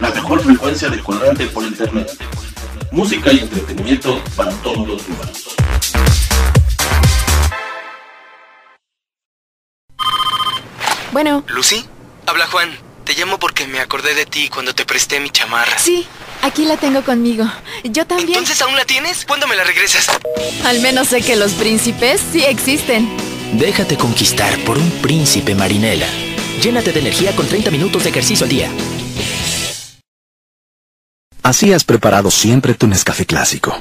La mejor frecuencia de cuadrante por internet. Música y entretenimiento para todos los humanos. Bueno, Lucy, habla Juan. Te llamo porque me acordé de ti cuando te presté mi chamarra. sí, aquí la tengo conmigo. Yo también. ¿Entonces aún la tienes? ¿Cuándo me la regresas? Al menos sé que los príncipes sí existen. Déjate conquistar por un príncipe marinela. Llénate de energía con 30 minutos de ejercicio al día. Así has preparado siempre tu Nescafé clásico.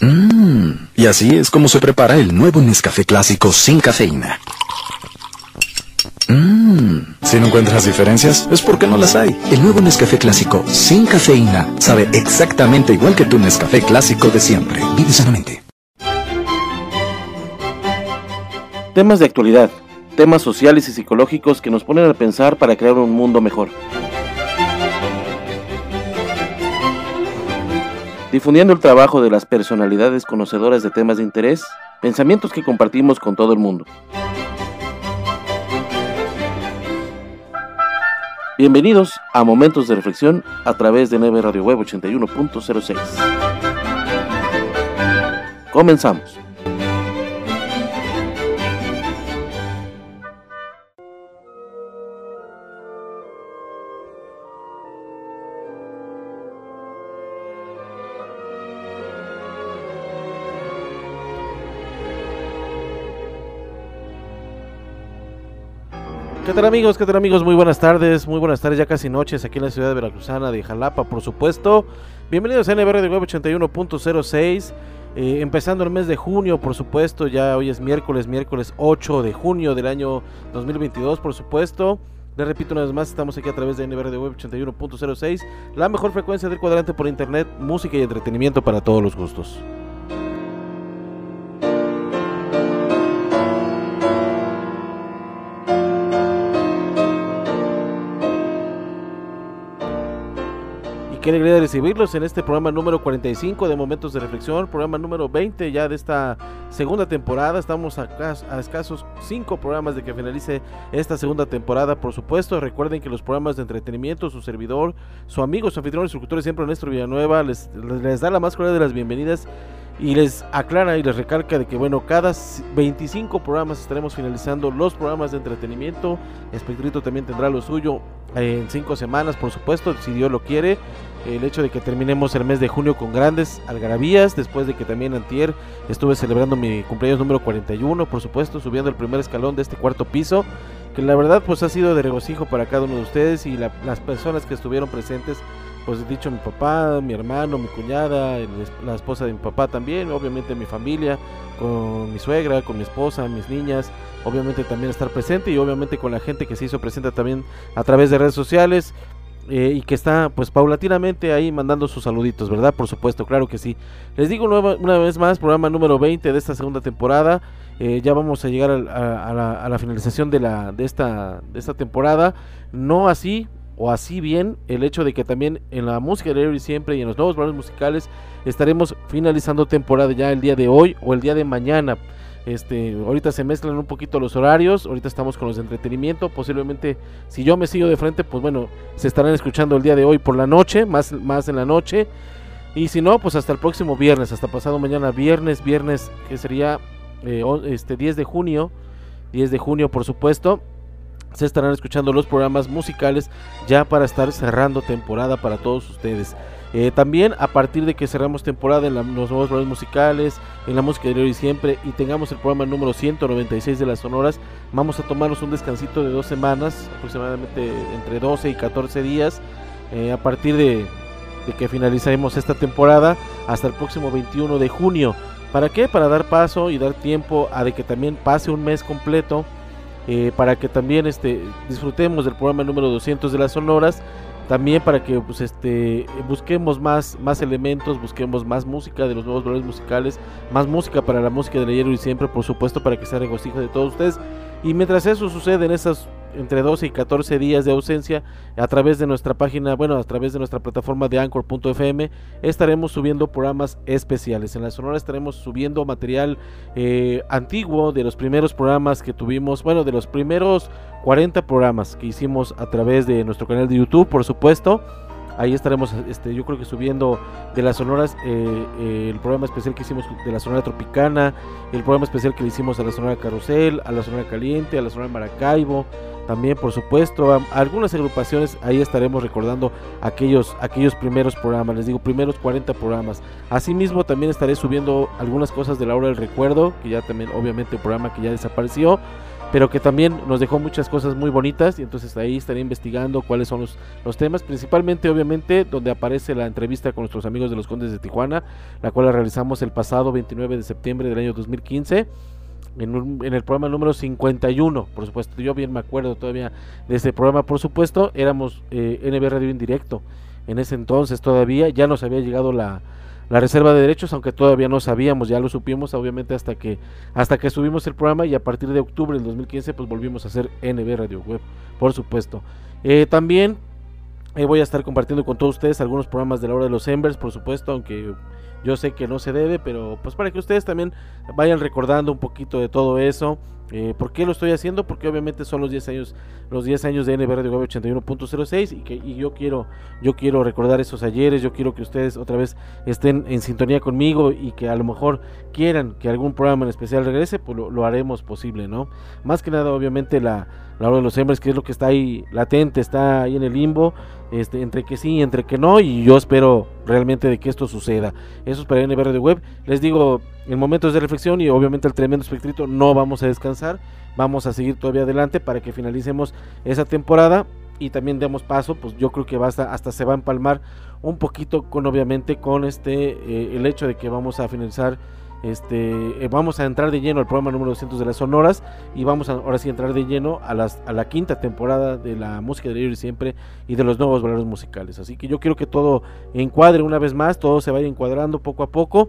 Mmm, y así es como se prepara el nuevo Nescafé clásico sin cafeína. Mmm, si no encuentras diferencias, es porque no las hay. El nuevo Nescafé clásico sin cafeína sabe exactamente igual que tu Nescafé clásico de siempre. Vive sanamente. Temas de actualidad, temas sociales y psicológicos que nos ponen a pensar para crear un mundo mejor. Difundiendo el trabajo de las personalidades conocedoras de temas de interés, pensamientos que compartimos con todo el mundo. Bienvenidos a Momentos de Reflexión a través de 9 Radio Web 81.06. Comenzamos. Tal amigos? ¿Qué tal amigos? Muy buenas tardes, muy buenas tardes, ya casi noches aquí en la ciudad de Veracruzana de Jalapa, por supuesto. Bienvenidos a NBR de Web 81.06, eh, empezando el mes de junio, por supuesto, ya hoy es miércoles, miércoles 8 de junio del año 2022, por supuesto. Les repito una vez más, estamos aquí a través de NBR de Web 81.06, la mejor frecuencia del cuadrante por internet, música y entretenimiento para todos los gustos. Qué alegría recibirlos en este programa número 45 de Momentos de Reflexión, programa número 20 ya de esta segunda temporada. Estamos a, escasos 5 programas de que finalice esta segunda temporada, por supuesto. Recuerden que los programas de entretenimiento, su servidor, su amigo, su anfitrión, su siempre Néstor Villanueva, les, les da la más cordial de las bienvenidas y les aclara y les recalca de que bueno, cada 25 programas estaremos finalizando los programas de entretenimiento. Espectrito también tendrá lo suyo en 5 semanas, por supuesto, si Dios lo quiere. El hecho de que terminemos el mes de junio con grandes algarabías, después de que también antier estuve celebrando mi cumpleaños número 41, por supuesto, subiendo el primer escalón de este cuarto piso, que la verdad pues ha sido de regocijo para cada uno de ustedes y la, las personas que estuvieron presentes pues he dicho mi papá, mi hermano, mi cuñada, la esposa de mi papá también, obviamente mi familia, con mi suegra, con mi esposa, mis niñas, obviamente también estar presente y obviamente con la gente que se hizo presente también a través de redes sociales eh, y que está pues paulatinamente ahí mandando sus saluditos, ¿verdad? Por supuesto, claro que sí. Les digo una vez más, programa número 20 de esta segunda temporada. Eh, ya vamos a llegar a, a la, a la finalización de, la, de, esta, de esta temporada. No así o así bien el hecho de que también en la música de y siempre y en los nuevos valores musicales estaremos finalizando temporada ya el día de hoy o el día de mañana. Este, ahorita se mezclan un poquito los horarios, ahorita estamos con los de entretenimiento, posiblemente si yo me sigo de frente, pues bueno, se estarán escuchando el día de hoy por la noche, más, más en la noche. Y si no, pues hasta el próximo viernes, hasta pasado mañana viernes, viernes que sería eh, este 10 de junio, 10 de junio por supuesto, se estarán escuchando los programas musicales ya para estar cerrando temporada para todos ustedes. Eh, también a partir de que cerramos temporada en los nuevos programas musicales, en la música de hoy y siempre, y tengamos el programa número 196 de las Sonoras, vamos a tomarnos un descansito de dos semanas, aproximadamente entre 12 y 14 días, eh, a partir de, que finalicemos esta temporada hasta el próximo 21 de junio. ¿Para qué? Para dar paso y dar tiempo a de que también pase un mes completo eh, para que también este, disfrutemos del programa número 200 de las Sonoras, también para que pues, este, busquemos más, más elementos, busquemos más música de los nuevos valores musicales, más música para la música de ayer y siempre, por supuesto, para que sea regocijo de todos ustedes. Y mientras eso sucede en esas entre 12 y 14 días de ausencia a través de nuestra página, bueno, a través de nuestra plataforma de anchor.fm, estaremos subiendo programas especiales. En la Sonora estaremos subiendo material eh, antiguo de los primeros programas que tuvimos, bueno, de los primeros 40 programas que hicimos a través de nuestro canal de YouTube, por supuesto. Ahí estaremos, este, yo creo que subiendo de las sonoras, eh, eh, el programa especial que hicimos de la Sonora Tropicana, el programa especial que le hicimos a la Sonora Carrusel, a la Sonora Caliente, a la Sonora Maracaibo, también por supuesto algunas agrupaciones ahí estaremos recordando aquellos aquellos primeros programas les digo primeros 40 programas. Asimismo también estaré subiendo algunas cosas de la hora del recuerdo que ya también obviamente un programa que ya desapareció pero que también nos dejó muchas cosas muy bonitas y entonces ahí estaré investigando cuáles son los, los temas, principalmente obviamente donde aparece la entrevista con nuestros amigos de los Condes de Tijuana, la cual la realizamos el pasado 29 de septiembre del año 2015 en, el programa número 51, por supuesto, yo bien me acuerdo todavía de ese programa, por supuesto, éramos eh, NB Radio en directo, en ese entonces. Todavía, ya nos había llegado la, la reserva de derechos, aunque todavía no sabíamos, ya lo supimos obviamente hasta que hasta que subimos el programa y a partir de octubre del 2015 pues volvimos a hacer NB Radio Web, por supuesto. Eh, también eh, voy a estar compartiendo con todos ustedes algunos programas de la hora de los Embers, por supuesto, aunque yo sé que no se debe, pero pues para que ustedes también vayan recordando un poquito de todo eso. Eh, ¿Por qué lo estoy haciendo? Porque obviamente son los 10 años, los 10 años de NB Radio 81.06 y que y yo quiero, yo quiero recordar esos ayeres, yo quiero que ustedes otra vez estén en sintonía conmigo y que a lo mejor quieran que algún programa en especial regrese, pues lo, haremos posible, ¿no? Más que nada, obviamente la, la hora de los hombres, que es lo que está ahí latente, está ahí en el limbo, este, entre que sí, entre que no, y yo espero realmente de que esto suceda. Eso es para NB Radio Web. Les digo, en momentos de reflexión y obviamente el tremendo espectrito no vamos a descansar, vamos a seguir todavía adelante para que finalicemos esa temporada y también demos paso, pues yo creo que basta, hasta se va a empalmar un poquito con obviamente con este eh, el hecho de que vamos a finalizar este, eh, vamos a entrar de lleno al programa número 200 de las Sonoras y vamos a, ahora sí entrar de lleno a, las, a la quinta temporada de la música de y siempre y de los nuevos valores musicales. Así que yo quiero que todo encuadre una vez más, todo se vaya encuadrando poco a poco.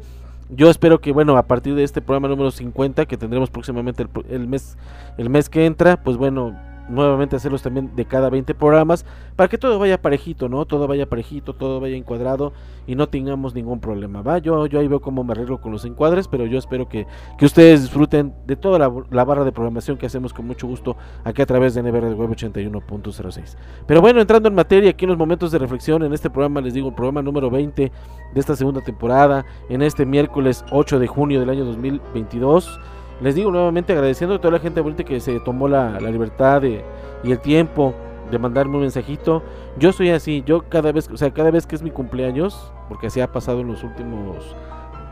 Yo espero que, bueno, a partir de este programa número 50 que tendremos próximamente el mes, el mes que entra, pues bueno, nuevamente hacerlos también de cada 20 programas para que todo vaya parejito, ¿no? Todo vaya parejito, todo vaya encuadrado y no tengamos ningún problema, ¿va? Yo, yo ahí veo cómo me arreglo con los encuadres, pero yo espero que, que ustedes disfruten de toda la, barra de programación que hacemos con mucho gusto aquí a través de NBR Web 81.06. Pero bueno, entrando en materia, aquí en los momentos de reflexión, en este programa les digo, el programa número 20 de esta segunda temporada, en este miércoles 8 de junio del año 2022 les digo nuevamente agradeciendo a toda la gente que se tomó la, libertad de, y el tiempo de mandarme un mensajito. Yo soy así, yo cada vez, o sea, cada vez que es mi cumpleaños, porque así ha pasado en los últimos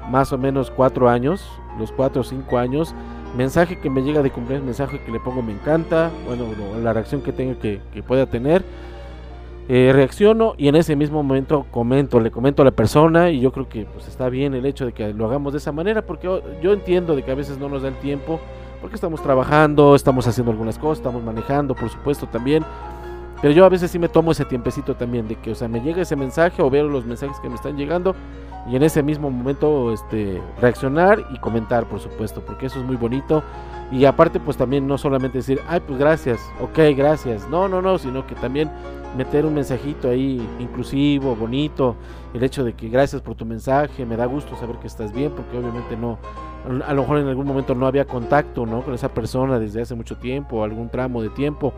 más o menos cuatro años, los cuatro o cinco años, mensaje que me llega de cumpleaños, mensaje que le pongo me encanta, bueno, la reacción que tenga que, que pueda tener eh, reacciono y en ese mismo momento comento, le comento a la persona y yo creo que pues está bien el hecho de que lo hagamos de esa manera porque yo, entiendo de que a veces no nos da el tiempo porque estamos trabajando, estamos haciendo algunas cosas, estamos manejando por supuesto también, pero yo a veces sí me tomo ese tiempecito también de que, o sea, me llega ese mensaje o veo los mensajes que me están llegando y en ese mismo momento este, reaccionar y comentar por supuesto porque eso es muy bonito. Y aparte pues también no solamente decir, ay pues gracias, ok, gracias, no, no, no, sino que también meter un mensajito ahí inclusivo, bonito, el hecho de que gracias por tu mensaje, me da gusto saber que estás bien, porque obviamente no, a lo mejor en algún momento no había contacto ¿no? con esa persona desde hace mucho tiempo, algún tramo de tiempo,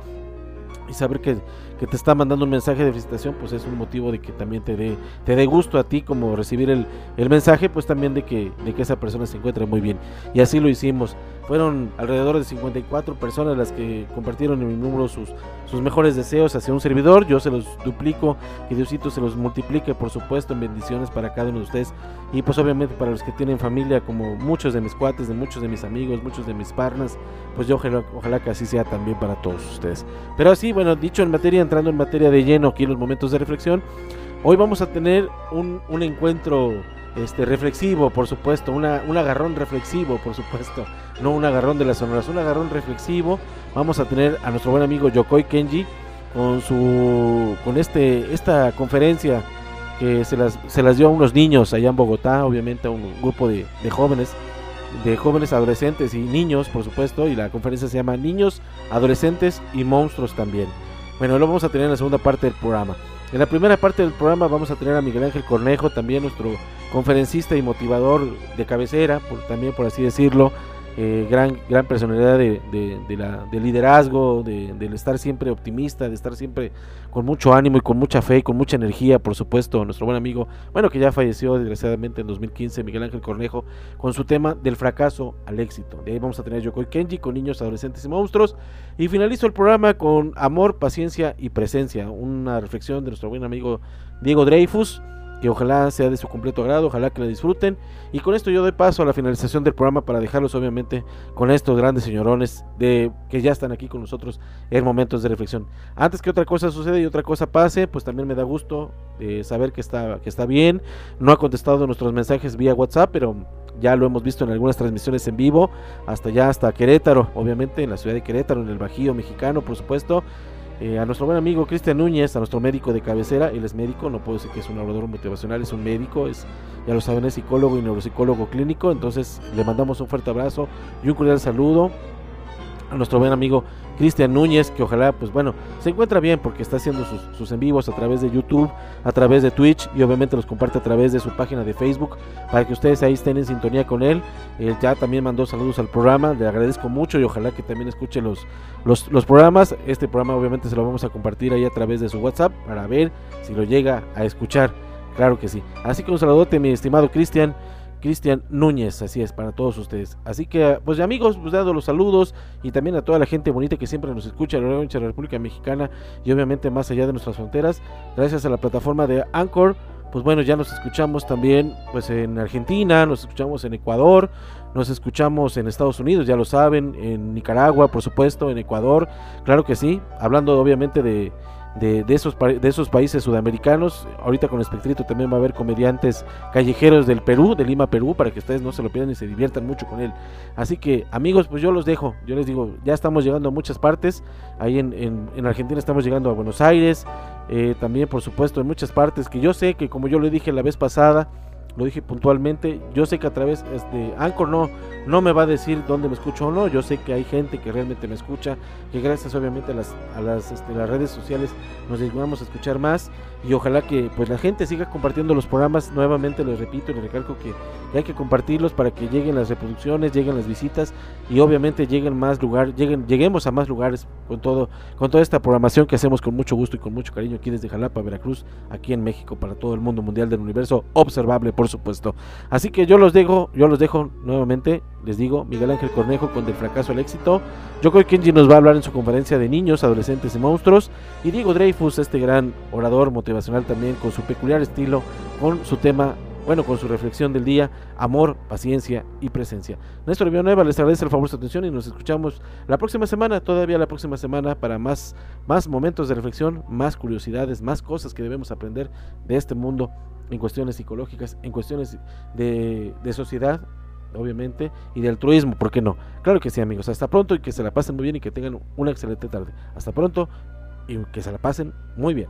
y saber que que te está mandando un mensaje de felicitación, pues es un motivo de que también te dé, te dé gusto a ti como recibir el, el mensaje, pues también de que, de que esa persona se encuentre muy bien. Y así lo hicimos. Fueron alrededor de 54 personas las que compartieron en mi número sus, sus mejores deseos hacia un servidor. Yo se los duplico, que Diosito se los multiplique, por supuesto, en bendiciones para cada uno de ustedes. Y pues obviamente para los que tienen familia, como muchos de mis cuates, de muchos de mis amigos, muchos de mis partners, pues yo ojalá, ojalá que así sea también para todos ustedes. Pero así, bueno, dicho en materia entrando en materia de lleno aquí en los momentos de reflexión, hoy vamos a tener un, un encuentro este, reflexivo, por supuesto, una, un agarrón reflexivo, por supuesto, no un agarrón de las sonoras, un agarrón reflexivo. Vamos a tener a nuestro buen amigo Yokoi Kenji con su con este esta conferencia que se las, se las dio a unos niños allá en Bogotá, obviamente a un grupo de, de jóvenes de jóvenes adolescentes y niños, por supuesto, y la conferencia se llama Niños, Adolescentes y Monstruos también. Bueno, lo vamos a tener en la segunda parte del programa. En la primera parte del programa vamos a tener a Miguel Ángel Cornejo, también nuestro conferencista y motivador de cabecera, también por así decirlo, eh, gran, gran personalidad de, de, la, de liderazgo, de, del estar siempre optimista, de estar siempre con mucho ánimo y con mucha fe y con mucha energía, por supuesto, nuestro buen amigo, bueno, que ya falleció desgraciadamente en 2015, Miguel Ángel Cornejo, con su tema del fracaso al éxito. De ahí vamos a tener Yokoi Kenji con niños, adolescentes y monstruos. Y finalizo el programa con amor, paciencia y presencia, una reflexión de nuestro buen amigo Diego Dreyfus que ojalá sea de su completo agrado, ojalá que la disfruten. Y con esto yo doy paso a la finalización del programa para dejarlos obviamente con estos grandes señorones de que ya están aquí con nosotros en momentos de reflexión. Antes que otra cosa suceda y otra cosa pase, pues también me da gusto eh, saber que está, que está bien. No ha contestado nuestros mensajes vía WhatsApp, pero ya lo hemos visto en algunas transmisiones en vivo, hasta ya, hasta Querétaro, obviamente en la ciudad de Querétaro, en el Bajío mexicano, por supuesto. Eh, a nuestro buen amigo Cristian Núñez, a nuestro médico de cabecera, él es médico, no puedo decir que es un orador motivacional, es un médico, es, ya lo saben, es psicólogo y neuropsicólogo clínico, entonces le mandamos un fuerte abrazo y un cordial saludo a nuestro buen amigo Cristian Núñez, que ojalá, pues bueno, se encuentra bien porque está haciendo sus, sus, en vivos a través de YouTube, a través de Twitch y obviamente los comparte a través de su página de Facebook para que ustedes ahí estén en sintonía con él. Él ya también mandó saludos al programa, le agradezco mucho y ojalá que también escuche los, los, los programas. Este programa obviamente se lo vamos a compartir ahí a través de su WhatsApp para ver si lo llega a escuchar. Claro que sí. Así que un saludote, mi estimado Cristian. Cristian Núñez, así es, para todos ustedes. Así que, pues amigos, pues dado los saludos y también a toda la gente bonita que siempre nos escucha a lo largo de la República Mexicana y obviamente más allá de nuestras fronteras, gracias a la plataforma de Anchor, pues bueno, ya nos escuchamos también pues en Argentina, nos escuchamos en Ecuador, nos escuchamos en Estados Unidos, ya lo saben, en Nicaragua, por supuesto, en Ecuador, claro que sí, hablando obviamente de de, esos, de esos países sudamericanos. Ahorita con Espectrito también va a haber comediantes callejeros del Perú, de Lima, Perú, para que ustedes no se lo pierdan y se diviertan mucho con él. Así que amigos, pues yo los dejo. Yo les digo, ya estamos llegando a muchas partes. Ahí en, en, Argentina estamos llegando a Buenos Aires. Eh, también, por supuesto, en muchas partes que yo sé que, como yo le dije la vez pasada, lo dije puntualmente, yo sé que a través de este, Anchor no, no me va a decir dónde me escucho o no, yo sé que hay gente que realmente me escucha, que gracias obviamente a las, a las, este, las redes sociales nos llegamos a escuchar más y ojalá que pues la gente siga compartiendo los programas, nuevamente les repito les recalco que, hay que compartirlos para que lleguen las reproducciones, lleguen las visitas y obviamente lleguen más lugares, lleguen, lleguemos a más lugares con todo, con toda esta programación que hacemos con mucho gusto y con mucho cariño aquí desde Jalapa, Veracruz, aquí en México para todo el mundo mundial del universo observable por supuesto. Así que yo los dejo, yo los dejo nuevamente, les digo, Miguel Ángel Cornejo con Del fracaso al éxito. Yo creo que Kenji nos va a hablar en su conferencia de niños, adolescentes y monstruos. Y Diego Dreyfus, este gran orador motivacional también, con su peculiar estilo, con su tema bueno, con su reflexión del día, amor, paciencia y presencia. Néstor Villanueva les agradece el favor de su atención y nos escuchamos la próxima semana, todavía la próxima semana, para más, más momentos de reflexión, más curiosidades, más cosas que debemos aprender de este mundo en cuestiones psicológicas, en cuestiones de, de sociedad, obviamente, y de altruismo, ¿por qué no? Claro que sí, amigos. Hasta pronto y que se la pasen muy bien y que tengan una excelente tarde. Hasta pronto y que se la pasen muy bien.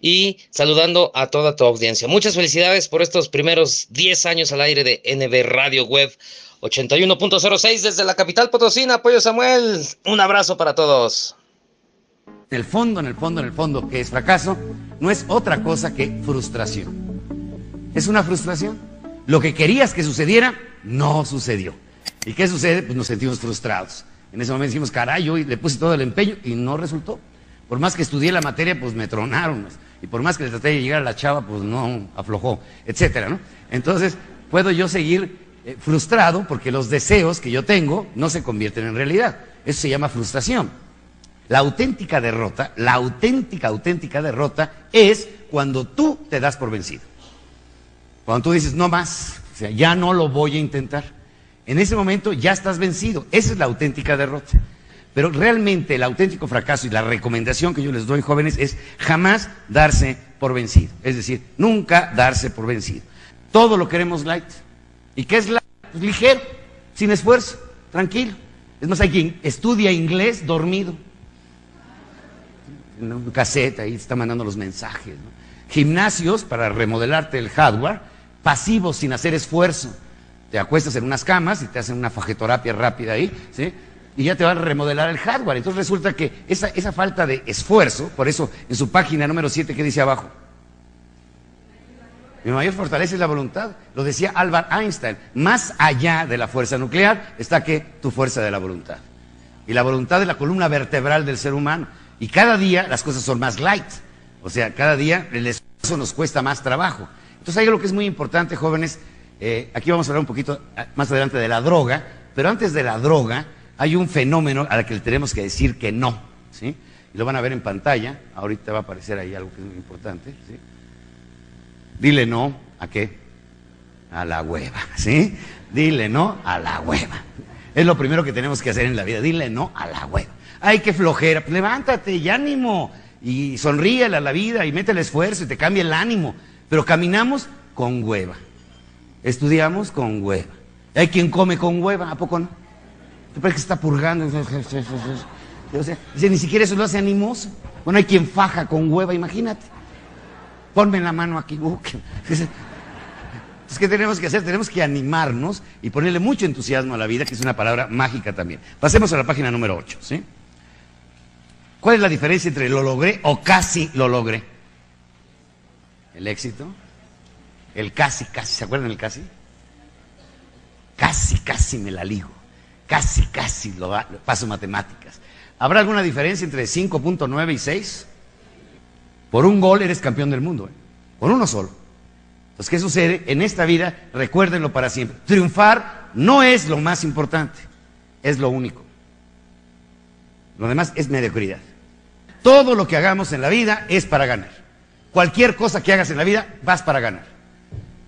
y saludando a toda tu audiencia. Muchas felicidades por estos primeros 10 años al aire de NB Radio Web 81.06 desde la capital potosina. Apoyo Samuel, un abrazo para todos. En el fondo, en el fondo, en el fondo, que es fracaso, no es otra cosa que frustración. Es una frustración. Lo que querías que sucediera, no sucedió. ¿Y qué sucede? Pues nos sentimos frustrados. En ese momento decimos, caray, yo le puse todo el empeño y no resultó. Por más que estudié la materia, pues me tronaron. Y por más que le traté de llegar a la chava, pues no aflojó, etcétera, ¿no? Entonces, puedo yo seguir eh, frustrado porque los deseos que yo tengo no se convierten en realidad. Eso se llama frustración. La auténtica derrota, la auténtica, auténtica derrota es cuando tú te das por vencido. Cuando tú dices, no más, o sea, ya no lo voy a intentar. En ese momento ya estás vencido. Esa es la auténtica derrota. Pero realmente el auténtico fracaso y la recomendación que yo les doy, jóvenes, es jamás darse por vencido. Es decir, nunca darse por vencido. Todo lo queremos light. ¿Y qué es light? Pues ligero, sin esfuerzo, tranquilo. Es más, hay quien estudia inglés dormido. En un cassette ahí está mandando los mensajes. Gimnasios para remodelarte el hardware, pasivos sin hacer esfuerzo. Te acuestas en unas camas y te hacen una fajeterapia rápida ahí, ¿sí? Y ya te van a remodelar el hardware. Entonces resulta que esa, esa falta de esfuerzo, por eso en su página número 7, ¿qué dice abajo? Mi mayor fortaleza es la voluntad. Lo decía Albert Einstein. Más allá de la fuerza nuclear está que tu fuerza de la voluntad. Y la voluntad es la columna vertebral del ser humano. Y cada día las cosas son más light. O sea, cada día el esfuerzo nos cuesta más trabajo. Entonces hay algo que es muy importante, jóvenes. Eh, aquí vamos a hablar un poquito ah, más adelante de la droga. Pero antes de la droga, hay un fenómeno al que le tenemos que decir que no, ¿sí? Y lo van a ver en pantalla, ahorita va a aparecer ahí algo que es muy importante, ¿sí? Dile no a qué? A la hueva, ¿sí? Dile no a la hueva. Es lo primero que tenemos que hacer en la vida, dile no a la hueva. Ay, qué flojera, pues levántate y ánimo, y sonríele a la vida y mete el esfuerzo y te cambia el ánimo. Pero caminamos con hueva, estudiamos con hueva. Hay quien come con hueva, ¿a poco no? ¿Te parece que está purgando? O dice, ni siquiera eso lo hace animoso. Bueno, hay quien faja con hueva, imagínate. Ponme la mano aquí. Uh, Entonces, ¿qué tenemos que hacer? Tenemos que animarnos y ponerle mucho entusiasmo a la vida, que es una palabra mágica también. Pasemos a la página número 8, ¿sí? ¿Cuál es la diferencia entre lo logré o casi lo logré? El éxito, el casi, casi, ¿se acuerdan del casi? Casi, casi me la ligo. Casi, casi lo, paso matemáticas. ¿Habrá alguna diferencia entre 5.9 y 6? Por un gol eres campeón del mundo. ¿eh? con uno solo. Entonces, ¿qué sucede? En esta vida, recuérdenlo para siempre. Triunfar no es lo más importante, es lo único. Lo demás es mediocridad. Todo lo que hagamos en la vida es para ganar. Cualquier cosa que hagas en la vida, vas para ganar.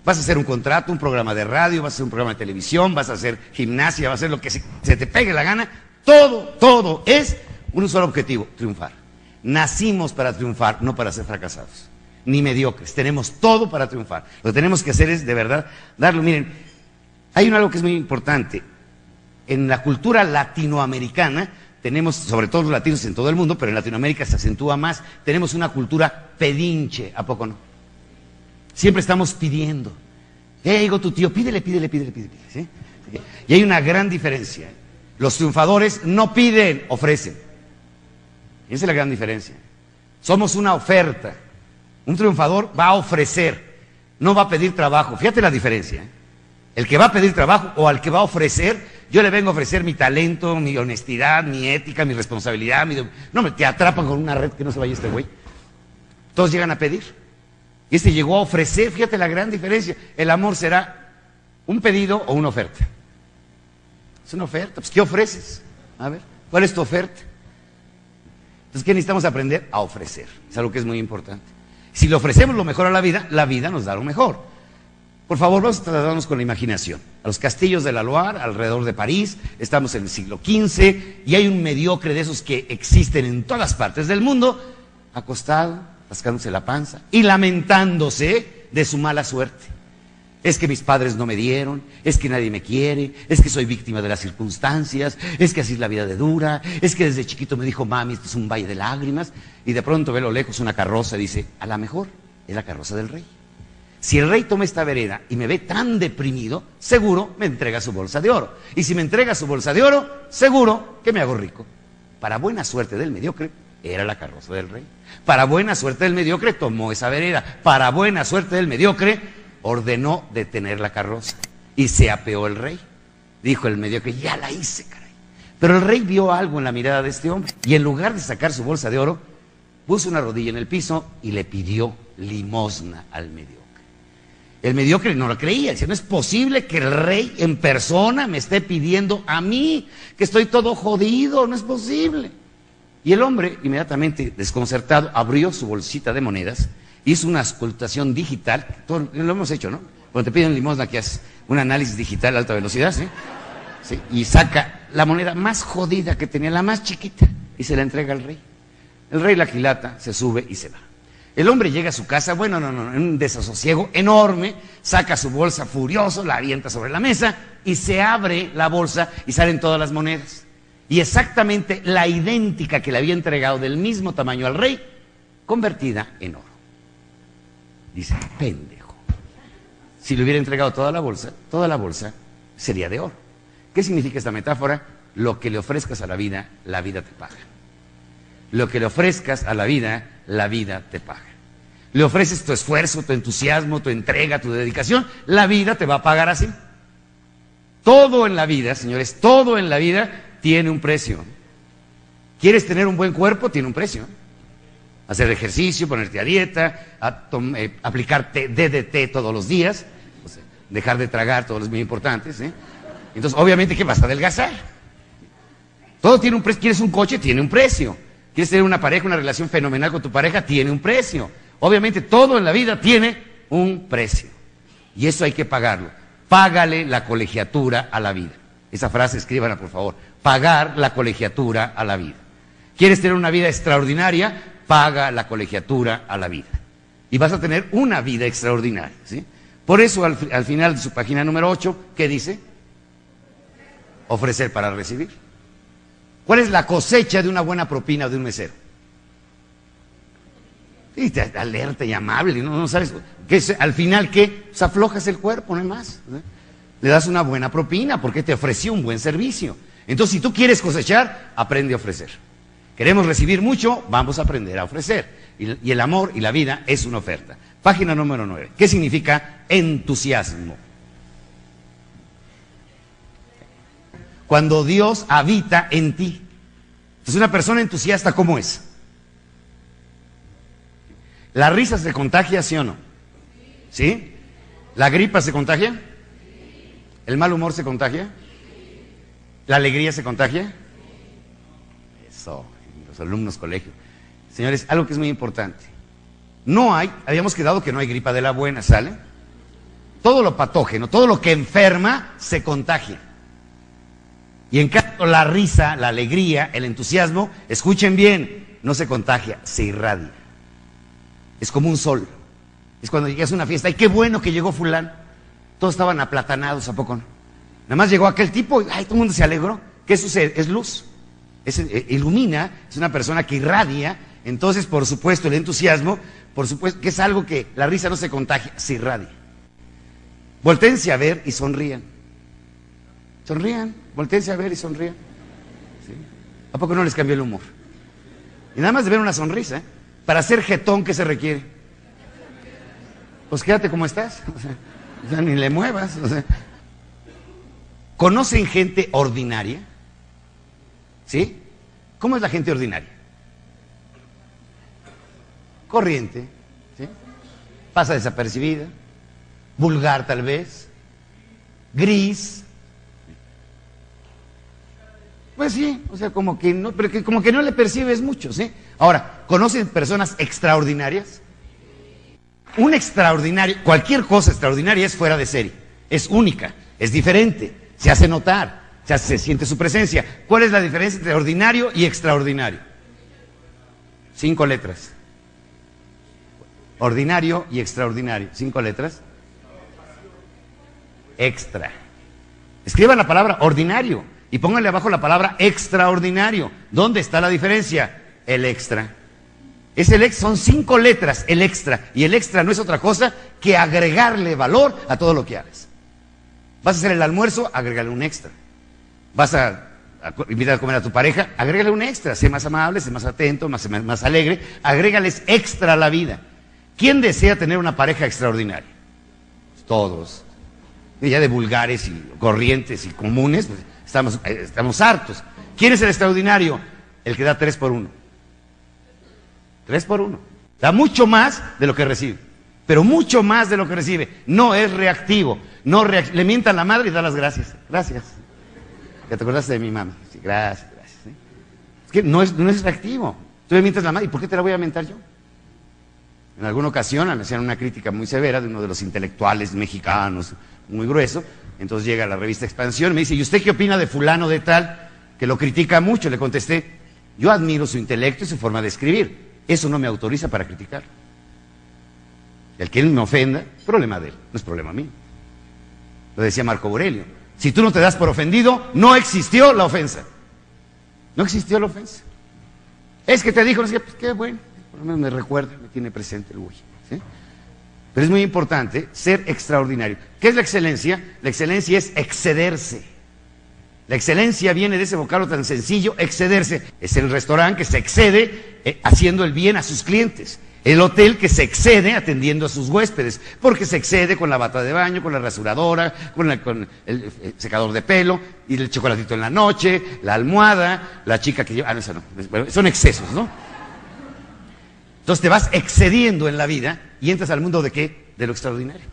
Vas a hacer un contrato, un programa de radio, vas a hacer un programa de televisión, vas a hacer gimnasia, vas a hacer lo que se, se te pegue la gana. Todo, todo es un solo objetivo, triunfar. Nacimos para triunfar, no para ser fracasados, ni mediocres. Tenemos todo para triunfar. Lo que tenemos que hacer es, de verdad, darlo. Miren, hay algo que es muy importante. En la cultura latinoamericana, tenemos, sobre todo los latinos en todo el mundo, pero en Latinoamérica se acentúa más, tenemos una cultura pedinche, ¿a poco no? Siempre estamos pidiendo. Eh, digo tu tío, pídele, pídele, pídele, pídele. Y hay una gran diferencia. Los triunfadores no piden, ofrecen. Esa es la gran diferencia. Somos una oferta. Un triunfador va a ofrecer, no va a pedir trabajo. Fíjate la diferencia. ¿eh? El que va a pedir trabajo o al que va a ofrecer, yo le vengo a ofrecer mi talento, mi honestidad, mi ética, mi responsabilidad. Mi... No, me te atrapan con una red que no se vaya este güey. Todos llegan a pedir. Y este llegó a ofrecer, fíjate la gran diferencia. El amor será un pedido o una oferta. Es una oferta. Pues, ¿qué ofreces? A ver, ¿cuál es tu oferta? Entonces, ¿qué necesitamos aprender? A ofrecer. Es algo que es muy importante. Si le ofrecemos lo mejor a la vida, la vida nos da lo mejor. Por favor, vamos a tratarnos con la imaginación. A los castillos de la Loire, alrededor de París, estamos en el siglo XV y hay un mediocre de esos que existen en todas partes del mundo, acostado, rascándose la panza y lamentándose de su mala suerte. Es que mis padres no me dieron, es que nadie me quiere, es que soy víctima de las circunstancias, es que así es la vida de dura, es que desde chiquito me dijo mami, esto es un valle de lágrimas, y de pronto ve a lo lejos una carroza y dice, a lo mejor es la carroza del rey. Si el rey toma esta vereda y me ve tan deprimido, seguro me entrega su bolsa de oro. Y si me entrega su bolsa de oro, seguro que me hago rico. Para buena suerte del mediocre, era la carroza del rey. Para buena suerte del mediocre, tomó esa vereda. Para buena suerte del mediocre, ordenó detener la carroza. Y se apeó el rey. Dijo el mediocre, ya la hice, caray. Pero el rey vio algo en la mirada de este hombre. Y en lugar de sacar su bolsa de oro, puso una rodilla en el piso y le pidió limosna al mediocre. El mediocre no lo creía, decía, no es posible que el rey en persona me esté pidiendo a mí, que estoy todo jodido, no es posible. Y el hombre, inmediatamente desconcertado, abrió su bolsita de monedas, hizo una escultación digital, todo, lo hemos hecho, ¿no? Cuando te piden limosna que haces un análisis digital a alta velocidad, ¿sí? ¿sí? Y saca la moneda más jodida que tenía, la más chiquita, y se la entrega al rey. El rey la quilata, se sube y se va. El hombre llega a su casa, bueno, no, no, en un desasosiego enorme, saca su bolsa furioso, la avienta sobre la mesa y se abre la bolsa y salen todas las monedas. Y exactamente la idéntica que le había entregado del mismo tamaño al rey, convertida en oro. Dice, pendejo. Si le hubiera entregado toda la bolsa, toda la bolsa sería de oro. ¿Qué significa esta metáfora? Lo que le ofrezcas a la vida, la vida te paga. Lo que le ofrezcas a la vida, la vida te paga. Le ofreces tu esfuerzo, tu entusiasmo, tu entrega, tu dedicación, la vida te va a pagar así. Todo en la vida, señores, todo en la vida tiene un precio. ¿Quieres tener un buen cuerpo? Tiene un precio. Hacer ejercicio, ponerte a dieta, a eh, aplicar DDT todos los días, dejar de tragar, todos los muy importantes. Entonces, obviamente que vas a adelgazar. Todo tiene un precio. ¿Quieres un coche? Tiene un precio. ¿Quieres tener una pareja, una relación fenomenal con tu pareja? Tiene un precio. Obviamente todo en la vida tiene un precio. Y eso hay que pagarlo. Págale la colegiatura a la vida. Esa frase escríbanla por favor. Pagar la colegiatura a la vida. ¿Quieres tener una vida extraordinaria? Paga la colegiatura a la vida. Y vas a tener una vida extraordinaria. ¿sí? Por eso al, al final de su página número 8, ¿qué dice? Ofrecer para recibir. ¿Cuál es la cosecha de una buena propina de un mesero? Y alerta y amable, no, no sabes. ¿qué al final, ¿qué? Pues aflojas el cuerpo, no hay más. Le das una buena propina porque te ofreció un buen servicio. Entonces, si tú quieres cosechar, aprende a ofrecer. Queremos recibir mucho, vamos a aprender a ofrecer. Y, el amor y la vida es una oferta. Página número 9. ¿Qué significa entusiasmo? Cuando Dios habita en ti. Entonces, una persona entusiasta, ¿cómo es? ¿La risa se contagia, sí o no? ¿Sí? ¿La gripa se contagia? ¿El mal humor se contagia? ¿La alegría se contagia? Eso, los alumnos colegio. Señores, algo que es muy importante. No hay, habíamos quedado que no hay gripa de la buena, ¿sale? Todo lo patógeno, todo lo que enferma, se contagia. Y en cambio, la risa, la alegría, el entusiasmo, escuchen bien, no se contagia, se irradia. Es como un sol. Es cuando llegas a una fiesta, y qué bueno que llegó fulano. Todos estaban aplatanados, ¿a poco no? Nada más llegó aquel tipo, y ay, todo el mundo se alegró. ¿Qué sucede? Es luz. Es, eh, ilumina, es una persona que irradia. Entonces, por supuesto, el entusiasmo, por supuesto, que es algo que la risa no se contagia, se irradia. Voltéense a ver y sonrían. Sonrían, voltéense a ver y sonrían. ¿A poco no les cambió el humor? Y nada más de ver una sonrisa, ¿eh? para ser jetón, ¿qué se requiere? Pues quédate como estás. O sea, ni le muevas. O sea. ¿Conocen gente ordinaria? ¿Sí? ¿Cómo es la gente ordinaria? Corriente, ¿sí? Pasa desapercibida, vulgar tal vez, gris. Pues sí, o sea, como que no, pero que como que no le percibes mucho, ¿sí? Ahora, ¿conocen personas extraordinarias? Un extraordinario, cualquier cosa extraordinaria es fuera de serie, es única, es diferente, se hace notar, se, se siente su presencia. ¿Cuál es la diferencia entre ordinario y extraordinario? Cinco letras. Ordinario y extraordinario. Cinco letras. Extra. Escriban la palabra ordinario y pónganle abajo la palabra extraordinario. ¿Dónde está la diferencia? El extra. Es el extra, son cinco letras, el extra. Y el extra no es otra cosa que agregarle valor a todo lo que hagas. Vas a hacer el almuerzo, agrégale un extra. Vas a, invitar a comer a tu pareja, agrégale un extra. Sé más amable, sé más atento, más, más alegre. Agrégales extra a la vida. ¿Quién desea tener una pareja extraordinaria? Todos. Ya de vulgares y corrientes y comunes, pues estamos, eh, estamos hartos. ¿Quién es el extraordinario? El que da tres por uno. Tres por uno. Da mucho más de lo que recibe. Pero mucho más de lo que recibe. No es reactivo. No le mientan la madre y da las gracias. Gracias. Ya te acordaste de mi mamá. Sí, gracias, gracias. ¿sí? Es que no es, no es reactivo. Tú le mientas la madre. ¿Y por qué te la voy a mentar yo? En alguna ocasión me hacían una crítica muy severa de uno de los intelectuales mexicanos, muy grueso. Entonces llega la revista Expansión y me dice, ¿y usted qué opina de fulano de tal? Que lo critica mucho. Le contesté, yo admiro su intelecto y su forma de escribir. Eso no me autoriza para criticar. El que él me ofenda, problema de él, no es problema mío. Lo decía Marco Aurelio. Si tú no te das por ofendido, no existió la ofensa. No existió la ofensa. Es que te dijo, no sé, pues qué bueno, por lo menos me recuerda, me tiene presente el güey. ¿sí? Pero es muy importante ser extraordinario. ¿Qué es la excelencia? La excelencia es excederse. La excelencia viene de ese vocablo tan sencillo, excederse. Es el restaurante que se excede eh, haciendo el bien a sus clientes. El hotel que se excede atendiendo a sus huéspedes, porque se excede con la bata de baño, con la rasuradora, con, el, el, secador de pelo, y el chocolatito en la noche, la almohada, la chica que lleva... Ah, no, eso no. Son excesos, ¿no? Entonces te vas excediendo en la vida y entras al mundo de qué? De lo extraordinario.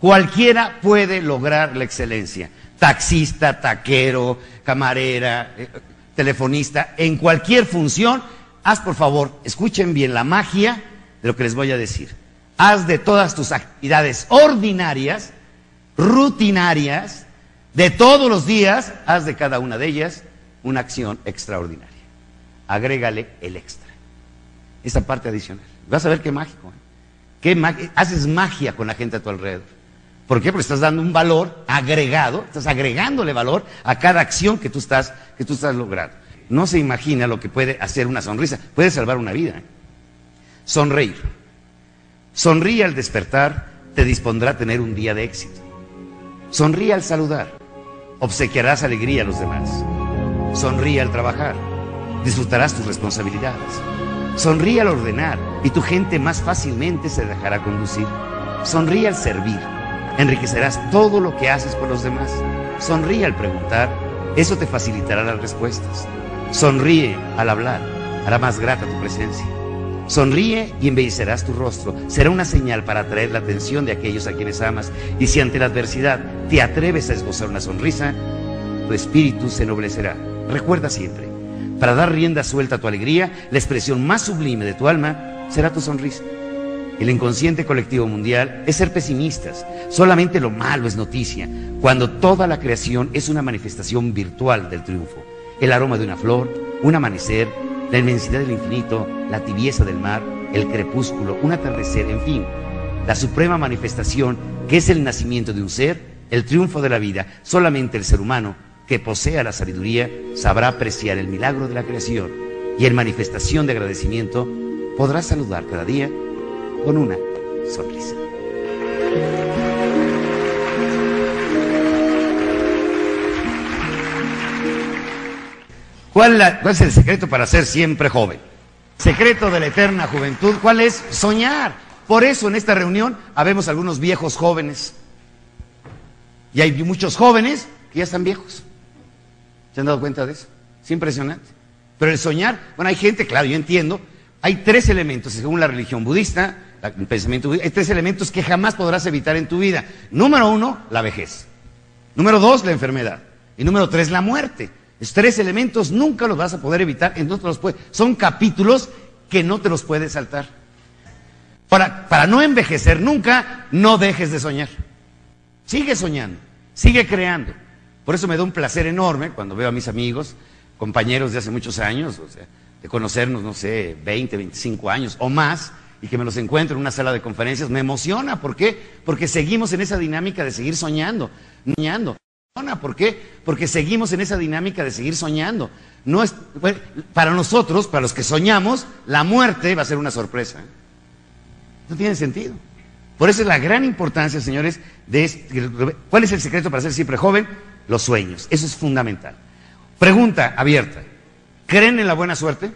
Cualquiera puede lograr la excelencia. Taxista, taquero, camarera, eh, telefonista, en cualquier función haz por favor, escuchen bien la magia de lo que les voy a decir. Haz de todas tus actividades ordinarias, rutinarias, de todos los días, haz de cada una de ellas una acción extraordinaria. Agrégale el extra. Esa parte adicional. Vas a ver qué mágico. ¿eh? Qué haces magia con la gente a tu alrededor. ¿Por qué? Porque estás dando un valor agregado, estás agregándole valor a cada acción que tú estás, que tú estás logrando no se imagina lo que puede hacer una sonrisa. Puede salvar una vida. ¿eh? Sonreír. Sonríe al despertar, te dispondrá a tener un día de éxito. Sonríe al saludar, obsequiarás alegría a los demás. Sonríe al trabajar, disfrutarás tus responsabilidades. Sonríe al ordenar y tu gente más fácilmente se dejará conducir. Sonríe al servir, enriquecerás todo lo que haces por los demás. Sonríe al preguntar, eso te facilitará las respuestas. Sonríe al hablar, hará más grata tu presencia. Sonríe y embellecerás tu rostro. Será una señal para atraer la atención de aquellos a quienes amas. Y si ante la adversidad te atreves a esbozar una sonrisa, tu espíritu se ennoblecerá. Recuerda siempre, para dar rienda suelta a tu alegría, la expresión más sublime de tu alma será tu sonrisa. El inconsciente colectivo mundial es ser pesimistas. Solamente lo malo es noticia, cuando toda la creación es una manifestación virtual del triunfo. El aroma de una flor, un amanecer, la inmensidad del infinito, la tibieza del mar, el crepúsculo, un atardecer, en fin, la suprema manifestación que es el nacimiento de un ser, el triunfo de la vida. Solamente el ser humano que posea la sabiduría sabrá apreciar el milagro de la creación y en manifestación de agradecimiento podrá saludar cada día con una sonrisa. ¿Cuál, es el secreto para ser siempre joven? Secreto de la eterna juventud, ¿cuál es? Soñar. Por eso en esta reunión habemos algunos viejos jóvenes. Y hay muchos jóvenes que ya están viejos. ¿Se han dado cuenta de eso? Es impresionante. Pero el soñar, bueno, hay gente, claro, yo entiendo, hay tres elementos, según la religión budista, el pensamiento budista, hay tres elementos que jamás podrás evitar en tu vida. Número uno, la vejez. Número dos, la enfermedad. Y número tres, la muerte. Esos tres elementos nunca los vas a poder evitar, te los puedes. Son capítulos que no te los puedes saltar. Para, para no envejecer nunca, no dejes de soñar. Sigue soñando, sigue creando. Por eso me da un placer enorme cuando veo a mis amigos, compañeros de hace muchos años, o sea, de conocernos, no sé, 20, 25 años o más, y que me los encuentro en una sala de conferencias, me emociona. ¿Por qué? Porque seguimos en esa dinámica de seguir soñando, soñando. ¿Por qué? Porque seguimos en esa dinámica de seguir soñando. No es, para nosotros, para los que soñamos, la muerte va a ser una sorpresa. No tiene sentido. Por eso es la gran importancia, señores, de este- ¿cuál es el secreto para ser siempre joven? Los sueños. Eso es fundamental. Pregunta abierta. ¿Creen en la buena suerte?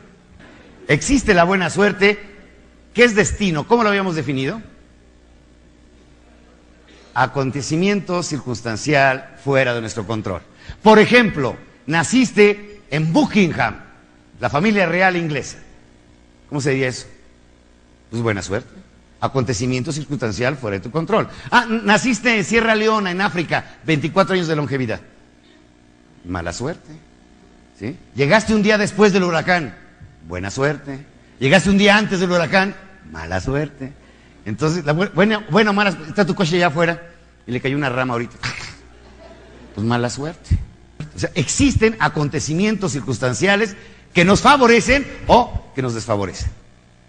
¿Existe la buena suerte? ¿Qué es destino? ¿Cómo lo habíamos definido? Acontecimiento circunstancial fuera de nuestro control. Por ejemplo, naciste en Buckingham, la familia real inglesa. ¿Cómo se diría eso? Pues buena suerte. Acontecimiento circunstancial fuera de tu control. Ah, naciste en Sierra Leona, en África, 24 años de longevidad. Mala suerte. ¿Sí? Llegaste un día después del huracán. Buena suerte. Llegaste un día antes del huracán. Mala suerte. Entonces, la bu- buena, buena o mala, está tu coche allá afuera y le cayó una rama ahorita. Pues mala suerte. O sea, existen acontecimientos circunstanciales que nos favorecen o que nos desfavorecen.